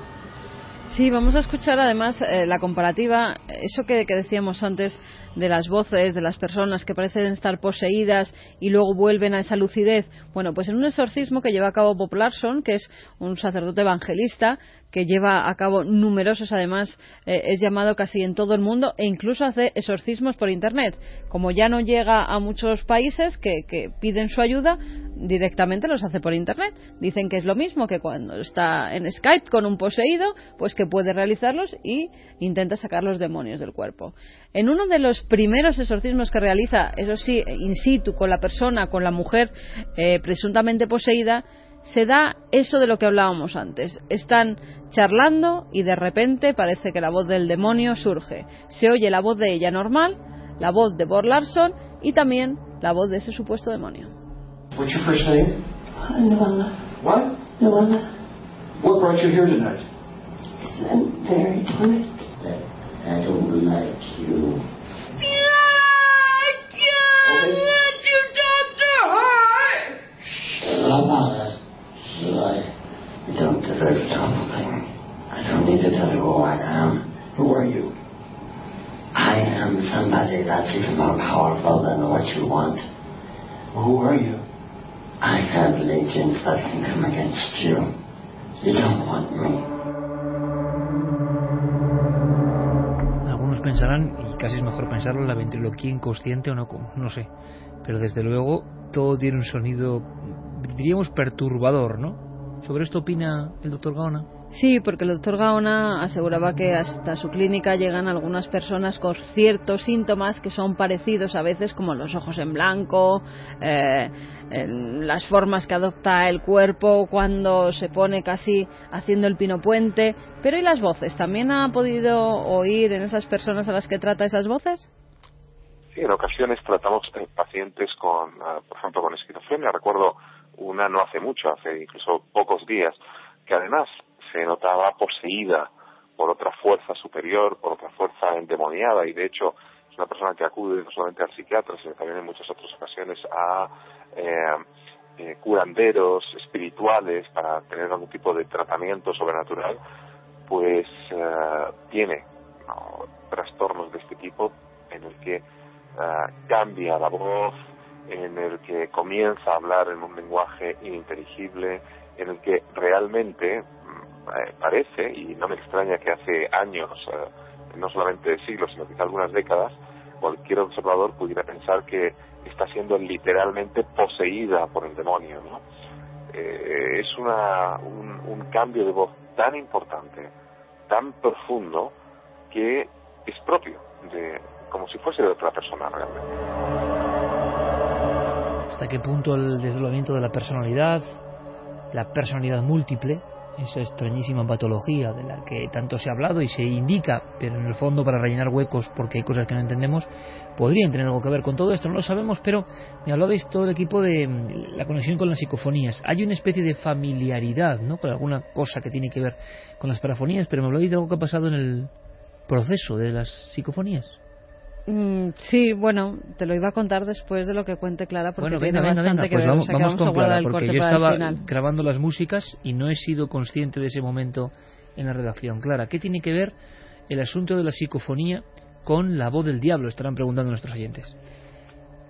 Sí, vamos a escuchar además eh, la comparativa, eso que, decíamos antes de las voces de las personas que parecen estar poseídas y luego vuelven a esa lucidez. Bueno, pues en un exorcismo que lleva a cabo Bob Larson, que es un sacerdote evangelista que lleva a cabo numerosos, además eh, es llamado casi en todo el mundo e incluso hace exorcismos por Internet. Como ya no llega a muchos países que, que piden su ayuda, directamente los hace por Internet. Dicen que es lo mismo que cuando está en Skype con un poseído, pues que puede realizarlos y intenta sacar los demonios del cuerpo. En uno de los primeros exorcismos que realiza, eso sí, in situ, con la persona, con la mujer eh, presuntamente poseída, se da eso de lo que hablábamos antes. Están charlando y de repente parece que la voz del demonio surge. Se oye la voz de ella normal, la voz de Bor Larson y también la voz de ese supuesto demonio. Luella. What brought you here tonight? I'm very tired. I don't like you. I don't deserve to I don't need to tell you who I am. Who are you? I am somebody that's even more powerful than what you want. Who are you? I have legions that can come against you. You don't want me. Pensarán, y casi es mejor pensarlo, en la ventriloquía inconsciente o no, no sé. Pero desde luego todo tiene un sonido, diríamos, perturbador, ¿no? ¿Sobre esto opina el doctor Gaona? Sí, porque el doctor Gaona aseguraba que hasta su clínica llegan algunas personas con ciertos síntomas que son parecidos a veces como los ojos en blanco, eh, las formas que adopta el cuerpo cuando se pone casi haciendo el pino puente. Pero ¿y las voces? ¿También ha podido oír en esas personas a las que trata esas voces? Sí, en ocasiones tratamos eh, pacientes con, eh, por ejemplo, con esquizofrenia. Recuerdo una no hace mucho, hace incluso pocos días, que además se notaba poseída por otra fuerza superior, por otra fuerza endemoniada y de hecho es una persona que acude no solamente al psiquiatra, sino también en muchas otras ocasiones a eh, eh, curanderos espirituales para tener algún tipo de tratamiento sobrenatural, pues eh, tiene trastornos de este tipo en el que cambia la voz, en el que comienza a hablar en un lenguaje ininteligible, en el que realmente eh, parece, y no me extraña que hace años, eh, no solamente siglos, sino quizá algunas décadas, cualquier observador pudiera pensar que está siendo literalmente poseída por el demonio. ¿no? Eh, es una, un, un cambio de voz tan importante, tan profundo, que es propio, de, como si fuese de otra persona realmente. ¿Hasta qué punto el desdoblamiento de la personalidad, la personalidad múltiple, esa extrañísima patología de la que tanto se ha hablado y se indica, pero en el fondo para rellenar huecos porque hay cosas que no entendemos, podrían tener algo que ver con todo esto, no lo sabemos, pero me hablabais todo el equipo de mm, la conexión con las psicofonías. Hay una especie de familiaridad, ¿no? Con alguna cosa que tiene que ver con las parafonías, pero me habláis de algo que ha pasado en el proceso de las psicofonías. Mm, sí, bueno, te lo iba a contar después de lo que cuente Clara, porque bueno, tiene venga, bastante venga, pues vamos, vamos, con Clara, porque yo estaba grabando las músicas y no he sido consciente de ese momento en la redacción. Clara, ¿qué tiene que ver el asunto de la psicofonía con la voz del diablo? Estarán preguntando nuestros oyentes.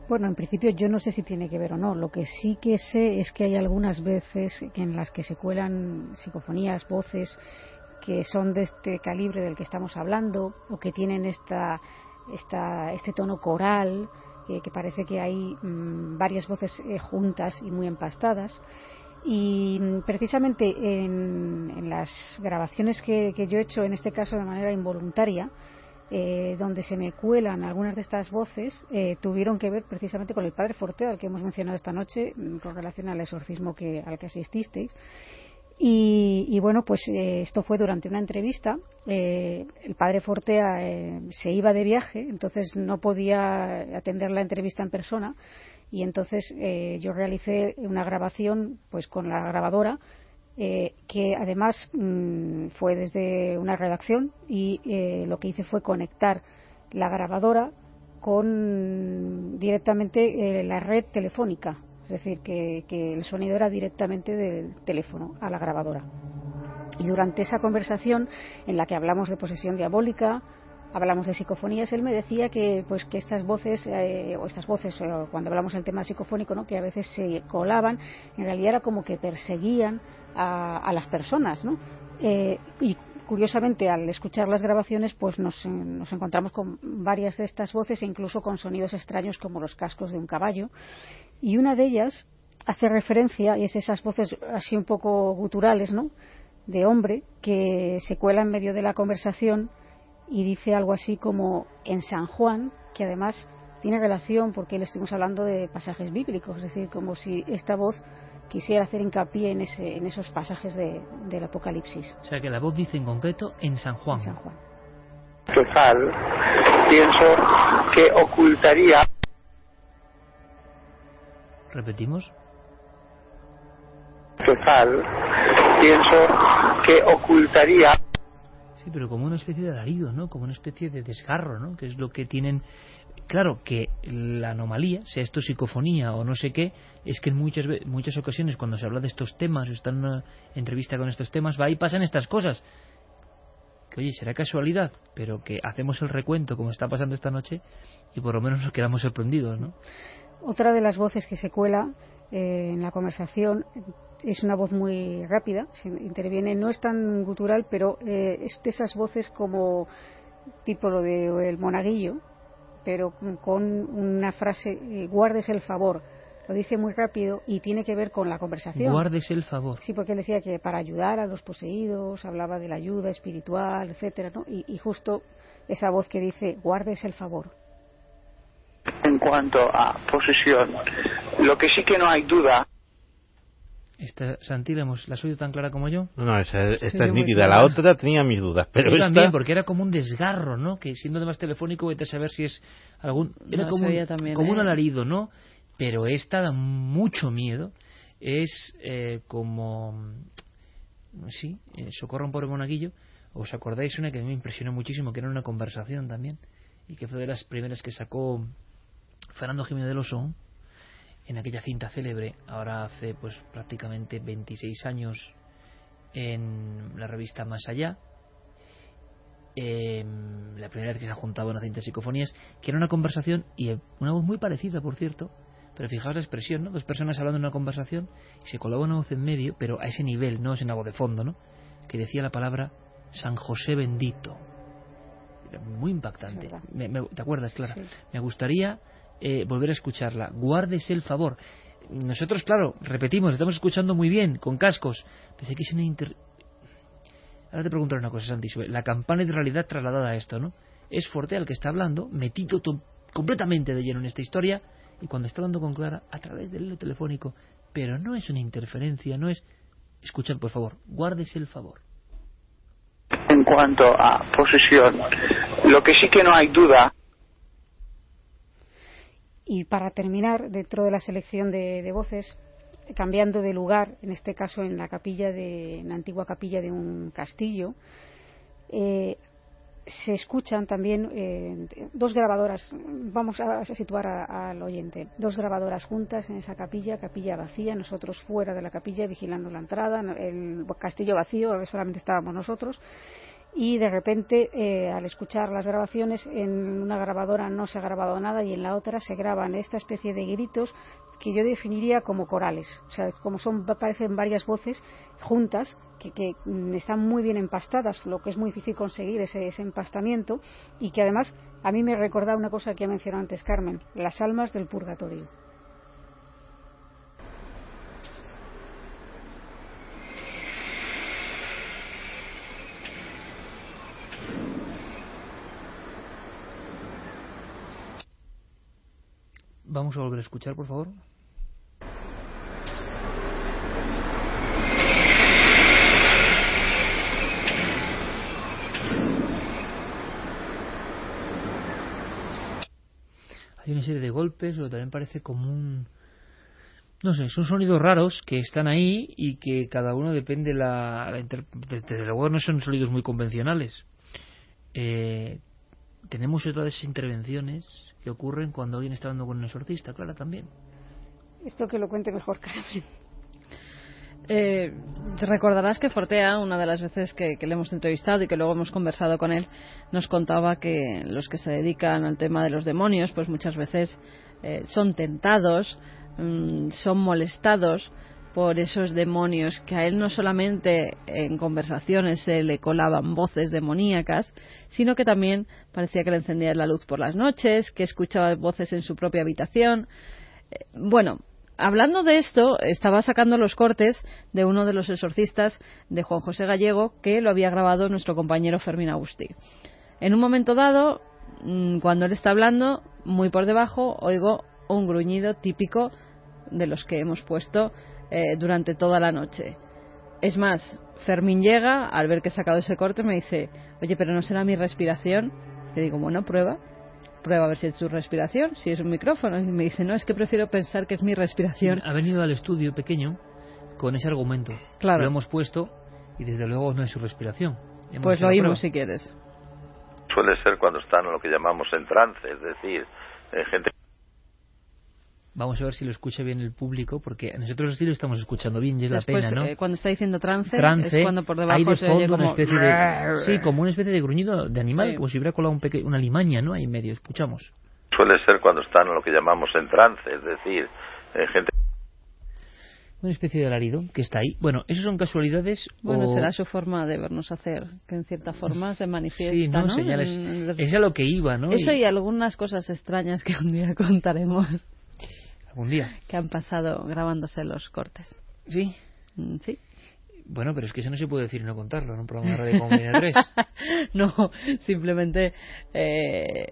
Bueno, en principio yo no sé si tiene que ver o no. Lo que sí que sé es que hay algunas veces en las que se cuelan psicofonías, voces que son de este calibre del que estamos hablando o que tienen esta esta, este tono coral, que parece que hay mm, varias voces eh, juntas y muy empastadas. Y mm, precisamente en, las grabaciones que, yo he hecho, en este caso de manera involuntaria, eh, donde se me cuelan algunas de estas voces, eh, tuvieron que ver precisamente con el padre Forte, al que hemos mencionado esta noche, mm, con relación al exorcismo que, al que asististeis. Y, bueno, pues eh, esto fue durante una entrevista. Eh, el padre Fortea eh, se iba de viaje, entonces no podía atender la entrevista en persona. Y entonces yo realicé una grabación pues con la grabadora, que además mm, fue desde una redacción. Y lo que hice fue conectar la grabadora con directamente la red telefónica es decir, que, el sonido era directamente del teléfono a la grabadora. Y durante esa conversación en la que hablamos de posesión diabólica, hablamos de psicofonías, él me decía que pues que estas voces eh, o estas voces cuando hablamos del tema psicofónico, ¿no? que a veces se colaban, en realidad era como que perseguían a, las personas, ¿no? Eh, y curiosamente al escuchar las grabaciones pues nos, nos, encontramos con varias de estas voces e incluso con sonidos extraños como los cascos de un caballo y una de ellas hace referencia, y es esas voces así un poco guturales, ¿no? De hombre que se cuela en medio de la conversación y dice algo así como en San Juan, que además tiene relación porque le estuvimos hablando de pasajes bíblicos, es decir, como si esta voz quisiera hacer hincapié en, ese, en esos pasajes de, del Apocalipsis. O sea que la voz dice en concreto en San Juan. En San Juan. pienso que ocultaría ¿Repetimos? total, pienso que ocultaría Sí, pero como una especie de alarido, ¿no? Como una especie de desgarro, ¿no? Que es lo que tienen claro que la anomalía, sea esto psicofonía o no sé qué, es que en muchas, muchas ocasiones cuando se habla de estos temas o está en una entrevista con estos temas, va y pasan estas cosas. Que oye, será casualidad, pero que hacemos el recuento como está pasando esta noche y por lo menos nos quedamos sorprendidos, ¿no? Otra de las voces que se cuela eh, en la conversación es una voz muy rápida, interviene, no es tan gutural, pero eh, es de esas voces como tipo lo de el monaguillo, pero con una frase, eh, guardes el favor. Lo dice muy rápido y tiene que ver con la conversación. Guardes el favor. Sí, porque él decía que para ayudar a los poseídos, hablaba de la ayuda espiritual, etcétera, ¿no? y, y justo esa voz que dice, guardes el favor. En cuanto a posesión, lo que sí que no hay duda esta, Santi, ¿la has oído tan clara como yo? No, no, esta es nítida. La otra tenía mis dudas, pero yo también, porque era como un desgarro, ¿no? Que siendo además telefónico, vete a saber si es algún... Era como, un, como un ¿eh? alarido, ¿no? Pero esta da mucho miedo. Es eh, como... Sí, eh, Socorro un pobre monaguillo. ¿Os acordáis una que a mí me impresionó muchísimo, que era una conversación también? Y que fue de las primeras que sacó Fernando Jiménez de Oso en aquella cinta célebre, ahora hace pues prácticamente 26 años en la revista Más Allá, em, la primera vez que se ha juntado una cinta de psicofonías, que era una conversación y una voz muy parecida, por cierto, pero fijaos la expresión, ¿no? Dos personas hablando en una conversación y se colaba una voz en medio, pero a ese nivel, no es una voz de fondo, ¿no? Que decía la palabra San José bendito. Era muy impactante. ¿Te acuerdas, Clara? Me gustaría eh, volver a escucharla. Guárdese el favor. Nosotros, claro, repetimos, estamos escuchando muy bien, con cascos. Pensé que es una inter... Ahora te pregunto una cosa, Santi, la campana de realidad trasladada a esto, ¿no? Es Forte el que está hablando, metido completamente de lleno en esta historia, y cuando está hablando con Clara, a través del hilo telefónico, pero no es una interferencia, no es... Escuchad, por favor, guárdese el favor. En cuanto a posesión, lo que sí que no hay duda y para terminar, dentro de la selección de, voces, cambiando de lugar, en este caso en la capilla de, en la antigua capilla de un castillo, eh, se escuchan también eh, dos grabadoras, vamos a, situar al oyente, dos grabadoras juntas en esa capilla, capilla vacía, nosotros fuera de la capilla vigilando la entrada, el castillo vacío, solamente estábamos nosotros, y de repente eh, al escuchar las grabaciones en una grabadora no se ha grabado nada y en la otra se graban esta especie de gritos que yo definiría como corales, o sea, como son parecen varias voces juntas que, que mm, están muy bien empastadas, lo que es muy difícil conseguir ese, ese empastamiento y que además a mí me recuerda una cosa que ha mencionado antes Carmen, las almas del purgatorio. Vamos a volver a escuchar, por favor. Hay una serie de golpes, pero también parece como un... No sé, son sonidos raros que están ahí y que cada uno depende la... la Desde luego no son sonidos muy convencionales. Eh, tenemos otras intervenciones que ocurren cuando alguien está hablando con un exorcista, Clara, también. Esto que lo cuente mejor, Carmen. Eh, recordarás que Fortea, una de las veces que, le hemos entrevistado y que luego hemos conversado con él, nos contaba que los que se dedican al tema de los demonios, pues muchas veces eh, son tentados, mm, son molestados por esos demonios que a él no solamente en conversaciones se le colaban voces demoníacas, sino que también parecía que le encendía la luz por las noches, que escuchaba voces en su propia habitación. Eh, bueno, hablando de esto, estaba sacando los cortes de uno de los exorcistas de Juan José Gallego, que lo había grabado nuestro compañero Fermín Agustí. En un momento dado, mm, cuando él está hablando, muy por debajo, oigo un gruñido típico de los que hemos puesto eh, durante toda la noche. Es más, Fermín llega, al ver que he sacado ese corte, me dice, oye, pero no será mi respiración. Le digo, bueno, prueba, prueba a ver si es tu respiración, si es un micrófono. Y me dice, no, es que prefiero pensar que es mi respiración. Ha venido al estudio pequeño con ese argumento. Claro. Lo hemos puesto y desde luego no es su respiración. pues lo oímos si quieres. Suele ser cuando están en lo que llamamos en trance, es decir, eh, gente Vamos a ver si lo escucha bien el público, porque nosotros sí lo estamos escuchando bien y es la pena, ¿no? Eh, cuando está diciendo trance, trance, es cuando por debajo hay de se fondo oye como... una especie de... Sí, como una especie de gruñido de animal, Sí. como si hubiera colado un peque... una limaña, ¿no? Ahí en medio, escuchamos. suele ser cuando están en lo que llamamos en trance, es decir, eh, gente Una especie de alarido que está ahí. Bueno, ¿eso son casualidades Bueno, o...? será su forma de vernos hacer, que en cierta forma se manifiesta, Sí, ¿no? ¿no? Señales... En- Es a lo que iba, ¿no? Eso Y- y algunas cosas extrañas que un día contaremos Algún día. que han pasado grabándose los cortes. ¿Sí? Mm, Sí. Bueno, pero es que eso no se puede decir y no contarlo en un programa de radio como Viene 3. no, simplemente eh,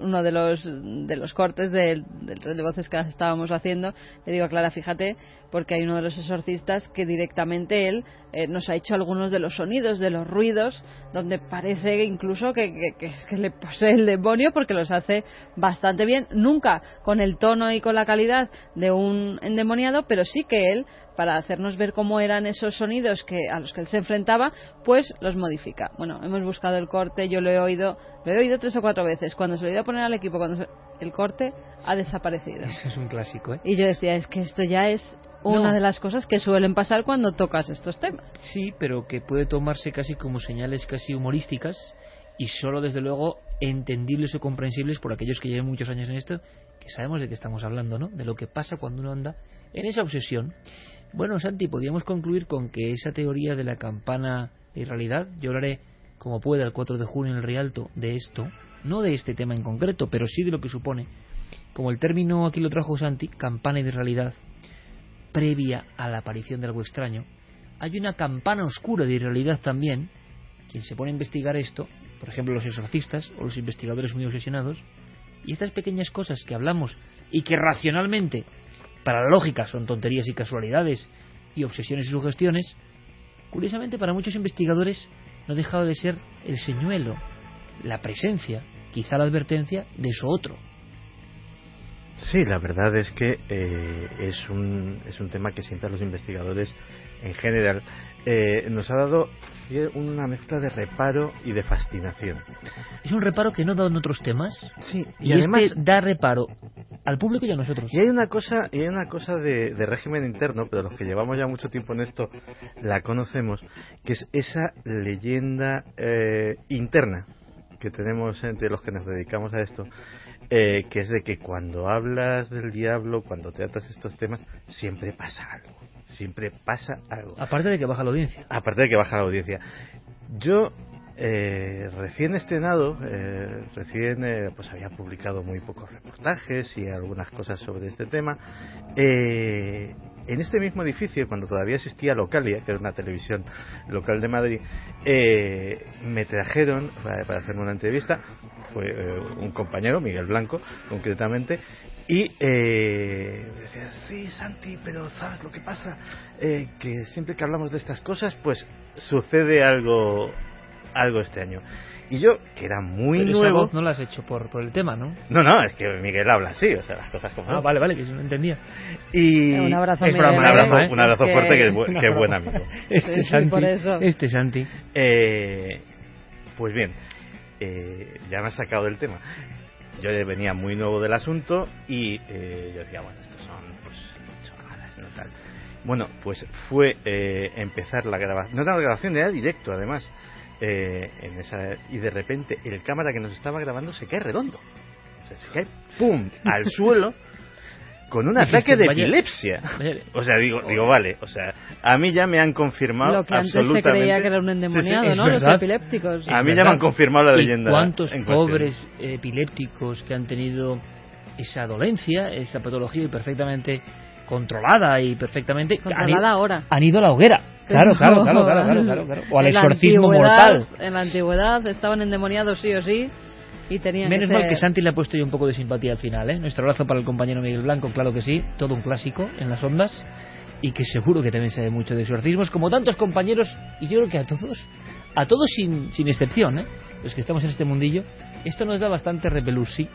uno de los de los cortes del, tren de voces que estábamos haciendo, le digo a Clara, fíjate, porque hay uno de los exorcistas que directamente él eh, nos ha hecho algunos de los sonidos, de los ruidos, donde parece incluso que- que- que le posee el demonio porque los hace bastante bien, nunca con el tono y con la calidad de un endemoniado, pero sí que él para hacernos ver cómo eran esos sonidos que a los que él se enfrentaba, pues los modifica. Bueno, hemos buscado el corte, yo lo he oído, lo he oído tres o cuatro veces. Cuando se lo he ido a poner al equipo, cuando se- el corte ha desaparecido. Eso es un clásico, ¿eh? Y yo decía, es que esto ya es una No. de las cosas que suelen pasar cuando tocas estos temas. Sí, pero que puede tomarse casi como señales casi humorísticas y solo desde luego entendibles o comprensibles por aquellos que lleven muchos años en esto, que sabemos de qué estamos hablando, ¿no? De lo que pasa cuando uno anda en esa obsesión. Bueno, Santi, podríamos concluir con que esa teoría de la campana de realidad, yo hablaré como pueda el 4 de junio en el Rialto de esto, no de este tema en concreto, pero sí de lo que supone, como el término aquí lo trajo Santi, campana de realidad, previa a la aparición de algo extraño, hay una campana oscura de irrealidad también. Quien se pone a investigar esto, por ejemplo los exorcistas o los investigadores muy obsesionados, y estas pequeñas cosas que hablamos y que racionalmente, para la lógica, son tonterías y casualidades y obsesiones y sugestiones, curiosamente para muchos investigadores no ha dejado de ser el señuelo, la presencia, quizá la advertencia de eso otro. Sí, la verdad es que eh, es, un, es un tema que siempre los investigadores en general eh, nos ha dado una mezcla de reparo y de fascinación. Es un reparo que no da en otros temas. Sí, y, y además- este da reparo al público y a nosotros. Y hay una cosa, y hay una cosa de, de régimen interno, pero los que llevamos ya mucho tiempo en esto la conocemos, que es esa leyenda eh, interna que tenemos entre los que nos dedicamos a esto, eh, que es de que cuando hablas del diablo, cuando tratas estos temas, siempre pasa algo. Siempre pasa algo. Aparte de que baja la audiencia. Aparte de que baja la audiencia. Yo, eh, recién estrenado, eh, recién eh, pues había publicado muy pocos reportajes y algunas cosas sobre este tema. En este mismo edificio, cuando todavía existía Localia, que era una televisión local de Madrid, eh, me trajeron para, para hacerme una entrevista, fue eh, un compañero, Miguel Blanco, concretamente, y eh, decía, sí, Santi, pero ¿sabes lo que pasa? Eh, que siempre que hablamos de estas cosas, pues sucede algo, algo extraño. Y yo, que era muy Pero esa nuevo... voz no la has hecho por, por el tema, ¿no? No, no, es que Miguel habla así, o sea, las cosas como... Ah, vale, vale, que yo no entendía. Y... Un abrazo Es Miguel, un abrazo, ¿eh? un abrazo Es fuerte, que- que es, bu- que es buen amigo. Este Sí, Santi, por eso. este Santi. Eh, pues bien, eh, ya me has sacado del tema. Yo venía muy nuevo del asunto y eh, yo decía, bueno, estos son pues chorradas, no tal. Bueno, pues fue eh, empezar la grabación, no era la grabación, era directo además. Eh, en esa, y de repente el cámara que nos estaba grabando se cae redondo. O sea, se cae, ¡pum!, al suelo con un ataque de vaya- epilepsia. vaya- O sea, digo, digo, vale, o sea, a mí ya me han confirmado Lo que antes se absolutamente. creía que era un Sí, sí, endemoniado, ¿no? Los epilépticos. A mí ya me han confirmado la ¿Y leyenda. ¿Cuántos en cuestión. pobres epilépticos que han tenido esa dolencia, esa patología y perfectamente controlada y perfectamente Controlada han ido, ahora. han ido a la hoguera? Claro, claro, claro, claro, claro, claro, claro. O al exorcismo mortal. En la antigüedad estaban endemoniados sí o sí y tenían Menos que mal ser- que Santi le ha puesto yo un poco de simpatía al final, ¿eh? Nuestro abrazo para el compañero Miguel Blanco, claro que sí, todo un clásico en las ondas y que seguro que también sabe mucho de exorcismos, como tantos compañeros, y yo creo que a todos, a todos sin, sin excepción, ¿eh? Los que estamos en este mundillo, esto nos da bastante repelús, sí.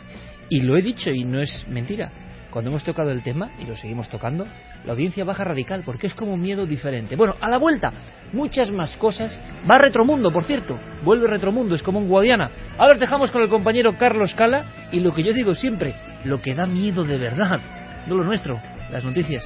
Y lo he dicho y no es mentira. Cuando hemos tocado el tema, y lo seguimos tocando, la audiencia baja radical, porque es como un miedo diferente. Bueno, a la vuelta, muchas más cosas. Va Retromundo, por cierto. Vuelve Retromundo, es como un Guadiana. Ahora os dejamos con el compañero Carlos Cala, y lo que yo digo siempre, lo que da miedo de verdad, no lo nuestro, las noticias.